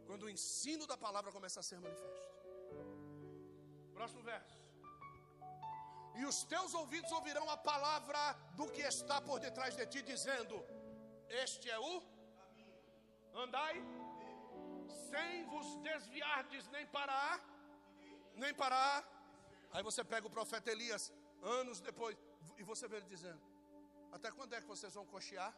Quando o ensino da palavra começa a ser manifesto. Próximo verso. E os teus ouvidos ouvirão a palavra do que está por detrás de ti, dizendo: Este é o andai, sem vos desviardes nem parar, nem parar. Aí você pega o profeta Elias, anos depois, e você vê ele dizendo: Até quando é que vocês vão cochear?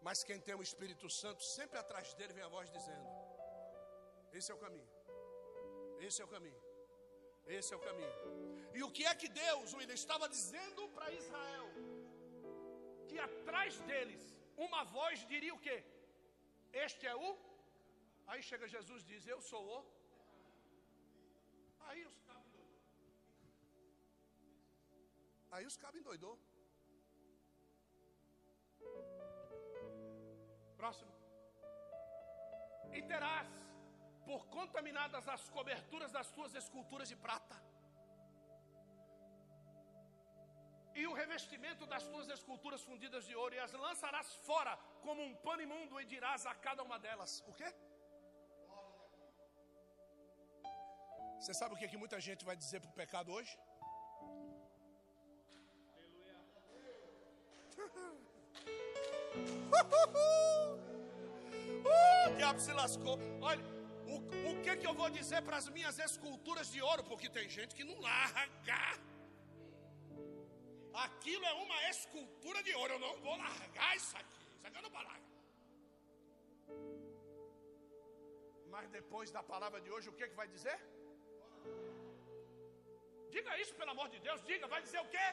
Mas quem tem o Espírito Santo, sempre atrás dele vem a voz dizendo: esse é o caminho. Esse é o caminho. Esse é o caminho. E o que é que Deus, ele estava dizendo para Israel? Que atrás deles uma voz diria o quê? Este é o. Aí chega Jesus e diz: Eu sou o. Aí os cabos doidou. Aí os cabos endoidou. Próximo. E terás por contaminadas as coberturas das tuas esculturas de prata. Das tuas esculturas fundidas de ouro, e as lançarás fora como um pano imundo, e dirás a cada uma delas: O quê? Você sabe o que, que muita gente vai dizer para o pecado hoje? uh, o diabo se lascou. Olha, o, o que, que eu vou dizer para as minhas esculturas de ouro? Porque tem gente que não larga. Aquilo é uma escultura de ouro. Eu não vou largar isso aqui. Isso aqui eu não vou largar. Mas depois da palavra de hoje, o que, que vai dizer? Diga isso, pelo amor de Deus. Diga, vai dizer o quê?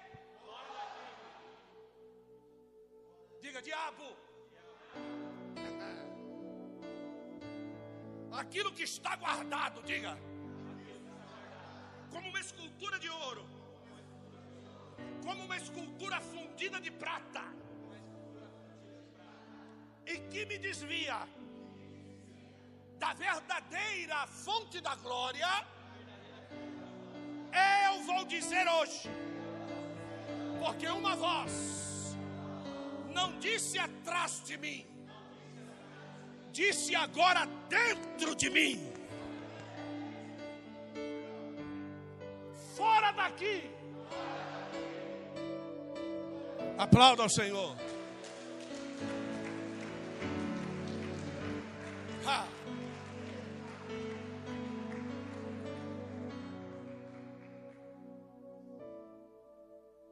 Diga, diabo. aquilo que está guardado, diga, como uma escultura fundida de prata, e que me desvia da verdadeira fonte da glória, eu vou dizer hoje, porque uma voz não disse atrás de mim, disse agora dentro de mim. Fora daqui. Aplauda ao Senhor. Ha.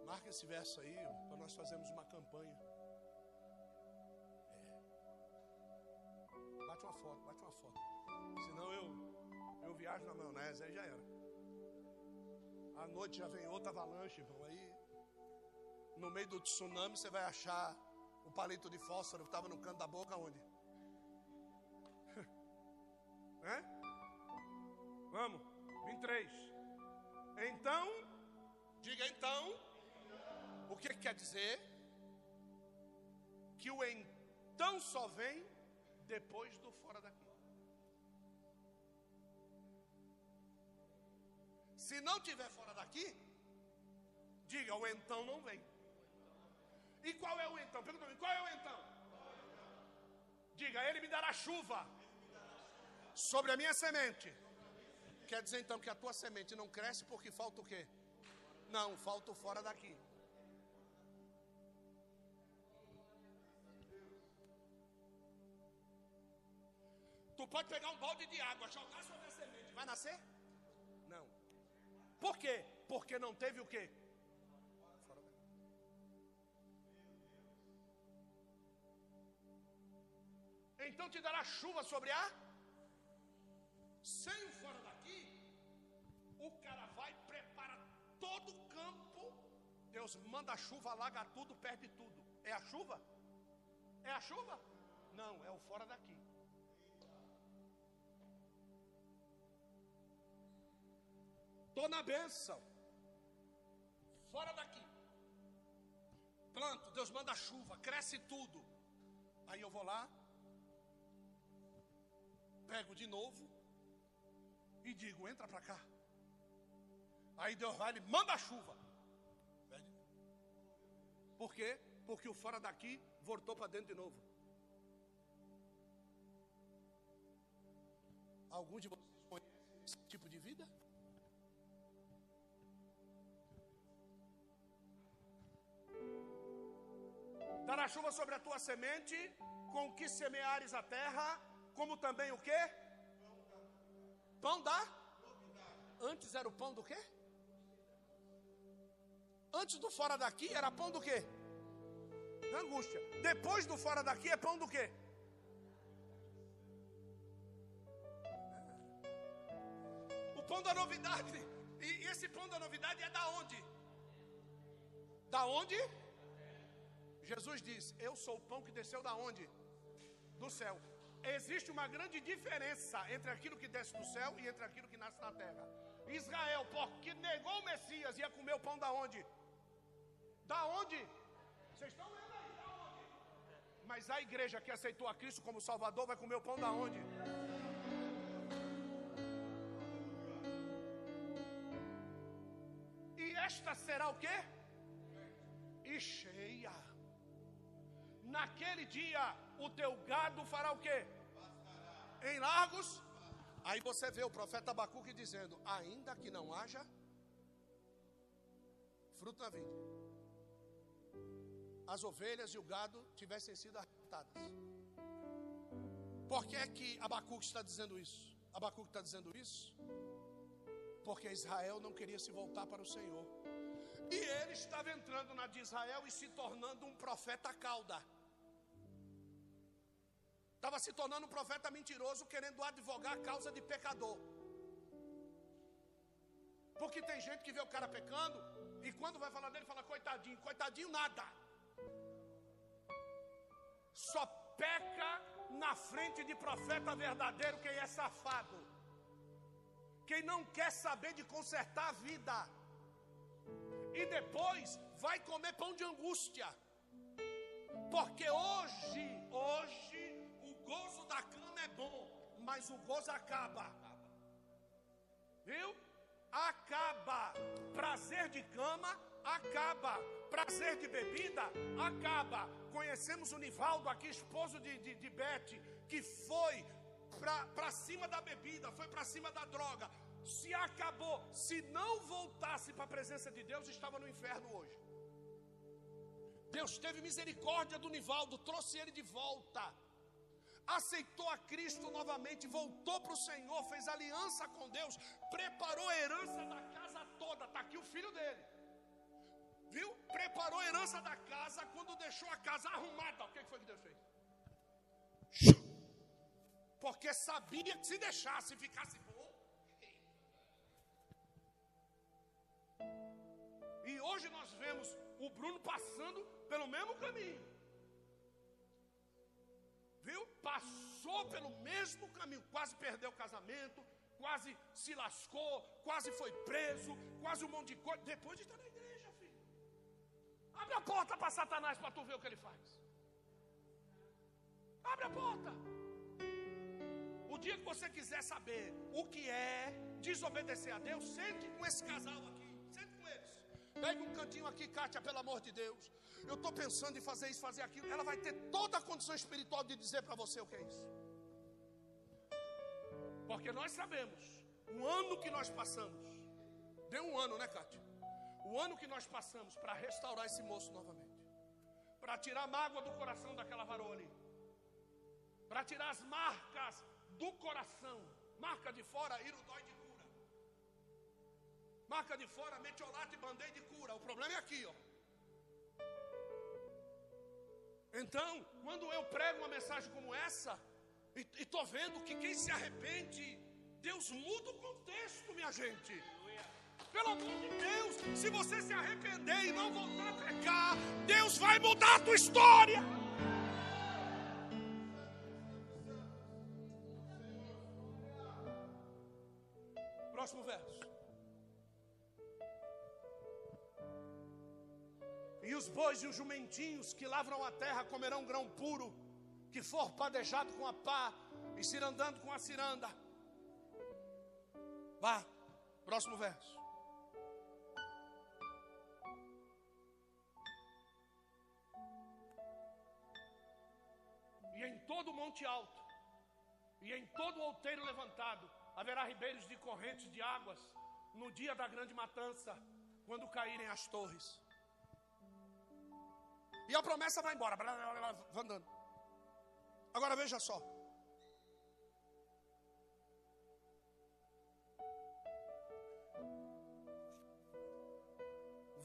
Marca esse verso aí para nós fazermos uma campanha. bate uma foto, bate uma foto. Senão eu, eu viajo na maionese, aí já era. À noite já vem outra avalanche, irmão. Aí, no meio do tsunami, você vai achar o palito de fósforo que estava no canto da boca, onde? é? Vamos, 23. Então, diga então, o que quer dizer? Que o então só vem depois do fora daqui. Se não tiver fora daqui, diga o então não vem. E qual é o então? Pergunta mim, qual é o então? Diga, ele me dará chuva sobre a minha semente. Quer dizer então que a tua semente não cresce porque falta o quê? Não, falta fora daqui. Tu pode pegar um balde de água, jogar sobre a semente, vai nascer? Não. Por quê? Porque não teve o quê? Então te dará chuva sobre a. Sem fora daqui, o cara vai, prepara todo o campo. Deus manda a chuva, alaga tudo, perde tudo. É a chuva? É a chuva? Não, é o fora daqui. Estou na bênção. Fora daqui. Planto, Deus manda chuva, cresce tudo. Aí eu vou lá, pego de novo e digo: entra para cá. Aí Deus vai, ele manda a chuva. Por quê? Porque o fora daqui voltou para dentro de novo. Algum de vocês conhece esse tipo de vida? Dará chuva sobre a tua semente, com que semeares a terra, como também o quê? Pão da? Antes era o pão do quê? Antes do fora daqui era pão do quê? Da angústia. Depois do fora daqui é pão do quê? O pão da novidade. E esse pão da novidade é da onde? Da onde? Jesus diz: Eu sou o pão que desceu da onde? Do céu. Existe uma grande diferença entre aquilo que desce do céu e entre aquilo que nasce na terra. Israel, porque negou o Messias, ia comer o pão da onde? Da onde? Vocês estão vendo aí? Da onde? Mas a igreja que aceitou a Cristo como Salvador vai comer o pão da onde? E esta será o quê? E cheia. Naquele dia o teu gado fará o quê? Em largos. Aí você vê o profeta Abacuque dizendo: ainda que não haja fruto na vida, as ovelhas e o gado tivessem sido arrebatadas. Por que é que Abacuque está dizendo isso? Abacuque está dizendo isso porque Israel não queria se voltar para o Senhor. E ele estava entrando na de Israel e se tornando um profeta cauda. Estava se tornando um profeta mentiroso, querendo advogar a causa de pecador. Porque tem gente que vê o cara pecando e quando vai falar dele, fala coitadinho, coitadinho nada. Só peca na frente de profeta verdadeiro quem é safado. Quem não quer saber de consertar a vida. E depois vai comer pão de angústia. Porque hoje, mas o gozo acaba. Viu? Acaba. Prazer de cama, acaba. Prazer de bebida, acaba. Conhecemos o Nivaldo aqui, esposo de, de, de Beth, que foi para cima da bebida, foi para cima da droga. Se acabou, se não voltasse para a presença de Deus, estava no inferno hoje. Deus teve misericórdia do Nivaldo, trouxe ele de volta. Aceitou a Cristo novamente, voltou para o Senhor, fez aliança com Deus, preparou a herança da casa toda. Está aqui o filho dele. Viu? Preparou a herança da casa quando deixou a casa arrumada. O que foi que Deus fez? Porque sabia que se deixasse, ficasse bom. E hoje nós vemos o Bruno passando pelo mesmo caminho. Viu? Passou pelo mesmo caminho, quase perdeu o casamento, quase se lascou, quase foi preso, quase um monte de coisa. Depois de estar na igreja, filho. Abre a porta para Satanás para tu ver o que ele faz. Abre a porta. O dia que você quiser saber o que é desobedecer a Deus, sente com esse casal aqui. Sente com eles. Pegue um cantinho aqui, Kátia, pelo amor de Deus. Eu estou pensando em fazer isso, fazer aquilo. Ela vai ter toda a condição espiritual de dizer para você o que é isso. Porque nós sabemos, o ano que nós passamos, deu um ano, né, Kátia? O ano que nós passamos para restaurar esse moço novamente, para tirar a mágoa do coração daquela varoa ali, para tirar as marcas do coração. Marca de fora, irudói de cura. Marca de fora, metiolate e band-aid de cura. O problema é aqui, ó. Então, quando eu prego uma mensagem como essa, e estou vendo que quem se arrepende, Deus muda o contexto, minha gente. Pelo amor de Deus, se você se arrepender e não voltar a pecar, Deus vai mudar a tua história. Próximo verso. E os bois e os jumentinhos que lavram a terra comerão grão puro, que for padejado com a pá e cirandando com a ciranda. Vá, próximo verso. E em todo o monte alto, e em todo o outeiro levantado, haverá ribeiros de correntes de águas no dia da grande matança, quando caírem as torres. E a promessa vai embora, blá, blá, blá, vai andando. Agora veja só.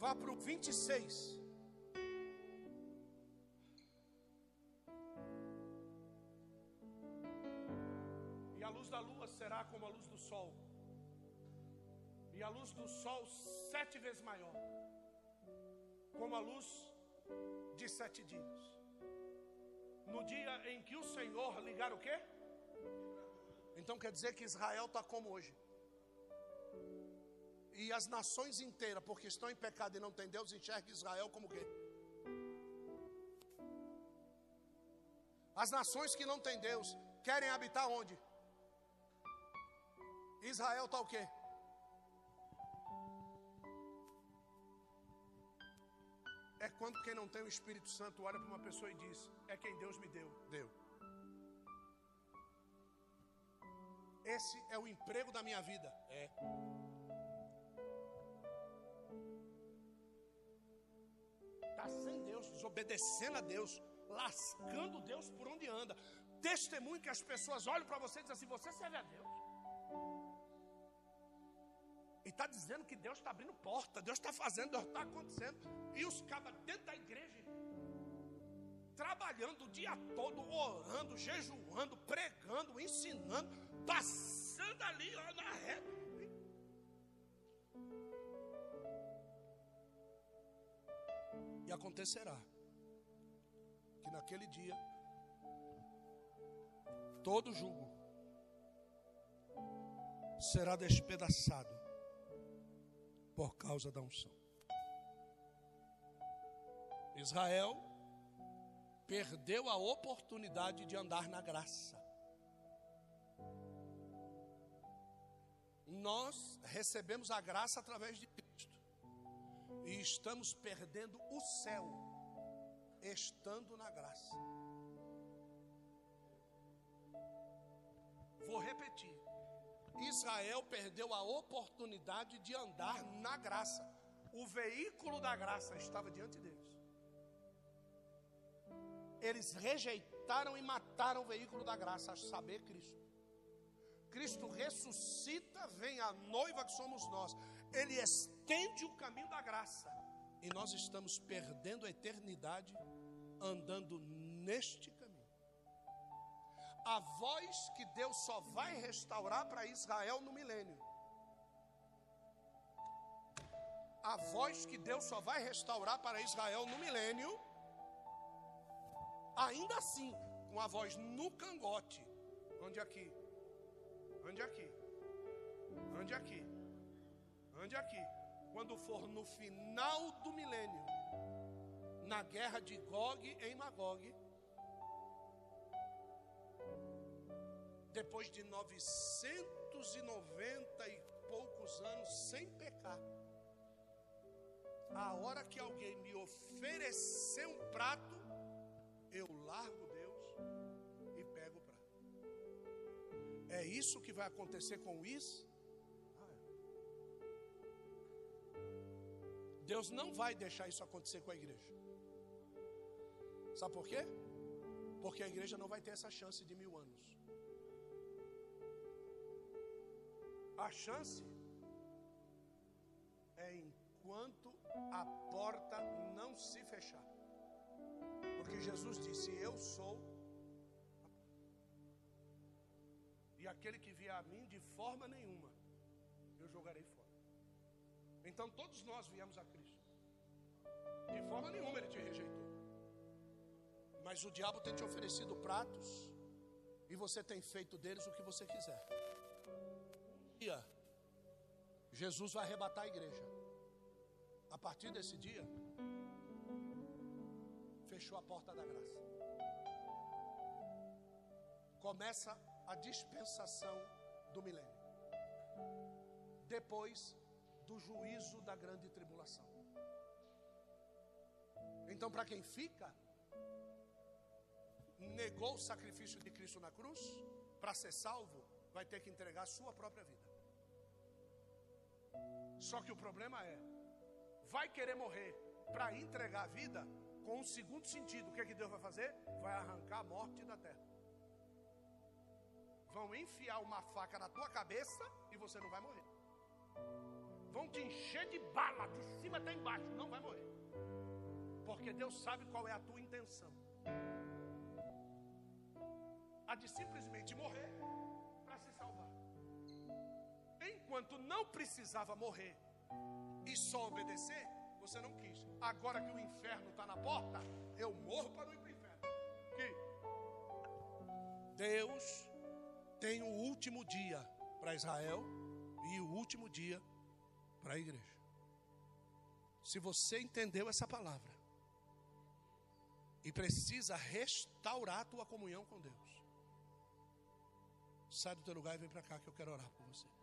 Vá para o 26. E a luz da lua será como a luz do sol. E a luz do sol sete vezes maior. Como a luz de sete dias. No dia em que o Senhor ligar o quê? Então quer dizer que Israel está como hoje. E as nações inteiras, porque estão em pecado e não tem Deus, enxergam Israel como quê? As nações que não têm Deus querem habitar onde? Israel está o quê? É quando quem não tem o Espírito Santo olha para uma pessoa e diz: É quem Deus me deu. Deu. Esse é o emprego da minha vida. É. Está sem Deus, desobedecendo a Deus, lascando Deus por onde anda. Testemunho que as pessoas olham para você e dizem assim: Você serve a Deus. E está dizendo que Deus está abrindo porta, Deus está fazendo, Deus está acontecendo. E os cabas dentro da igreja, trabalhando o dia todo, orando, jejuando, pregando, ensinando, passando ali ó, na reta. E acontecerá que naquele dia todo jugo será despedaçado por causa da unção. Israel perdeu a oportunidade de andar na graça. Nós recebemos a graça através de Cristo e estamos perdendo o céu estando na graça. Vou repetir. Israel perdeu a oportunidade de andar na graça. O veículo da graça estava diante deles. Eles rejeitaram e mataram o veículo da graça, a saber, Cristo. Cristo ressuscita, vem a noiva que somos nós. Ele estende o caminho da graça. E nós estamos perdendo a eternidade andando neste a voz que Deus só vai restaurar para Israel no milênio. A voz que Deus só vai restaurar para Israel no milênio, ainda assim, com a voz no cangote. Ande aqui, ande aqui, ande aqui, ande aqui. Quando for no final do milênio, na guerra de Gog em Magog, depois de 990 e poucos anos sem pecar, a hora que alguém me oferecer um prato, eu largo Deus e pego o prato. É isso que vai acontecer com isso? Ah, é. Deus não vai deixar isso acontecer com a igreja. Sabe por quê? Porque a igreja não vai ter essa chance de mil anos. A chance é enquanto a porta não se fechar. Porque Jesus disse: Eu sou. E aquele que vier a mim, de forma nenhuma, eu jogarei fora. Então todos nós viemos a Cristo. De forma nenhuma ele te rejeitou. Mas o diabo tem te oferecido pratos e você tem feito deles o que você quiser. Dia, Jesus vai arrebatar a igreja. A partir desse dia, fechou a porta da graça. Começa a dispensação do milênio. Depois do juízo da grande tribulação. Então, para quem fica, negou o sacrifício de Cristo na cruz, para ser salvo, vai ter que entregar a sua própria vida. Só que o problema é, vai querer morrer para entregar a vida com um segundo sentido. O que é que Deus vai fazer? Vai arrancar a morte da terra. Vão enfiar uma faca na tua cabeça e você não vai morrer. Vão te encher de bala de cima até embaixo, não vai morrer. Porque Deus sabe qual é a tua intenção. A de simplesmente morrer Enquanto não precisava morrer e só obedecer, você não quis. Agora que o inferno está na porta, eu morro para não ir para o inferno. Que Deus tem o último dia para Israel e o último dia para a igreja. Se você entendeu essa palavra e precisa restaurar a tua comunhão com Deus, sai do teu lugar e vem para cá que eu quero orar por você.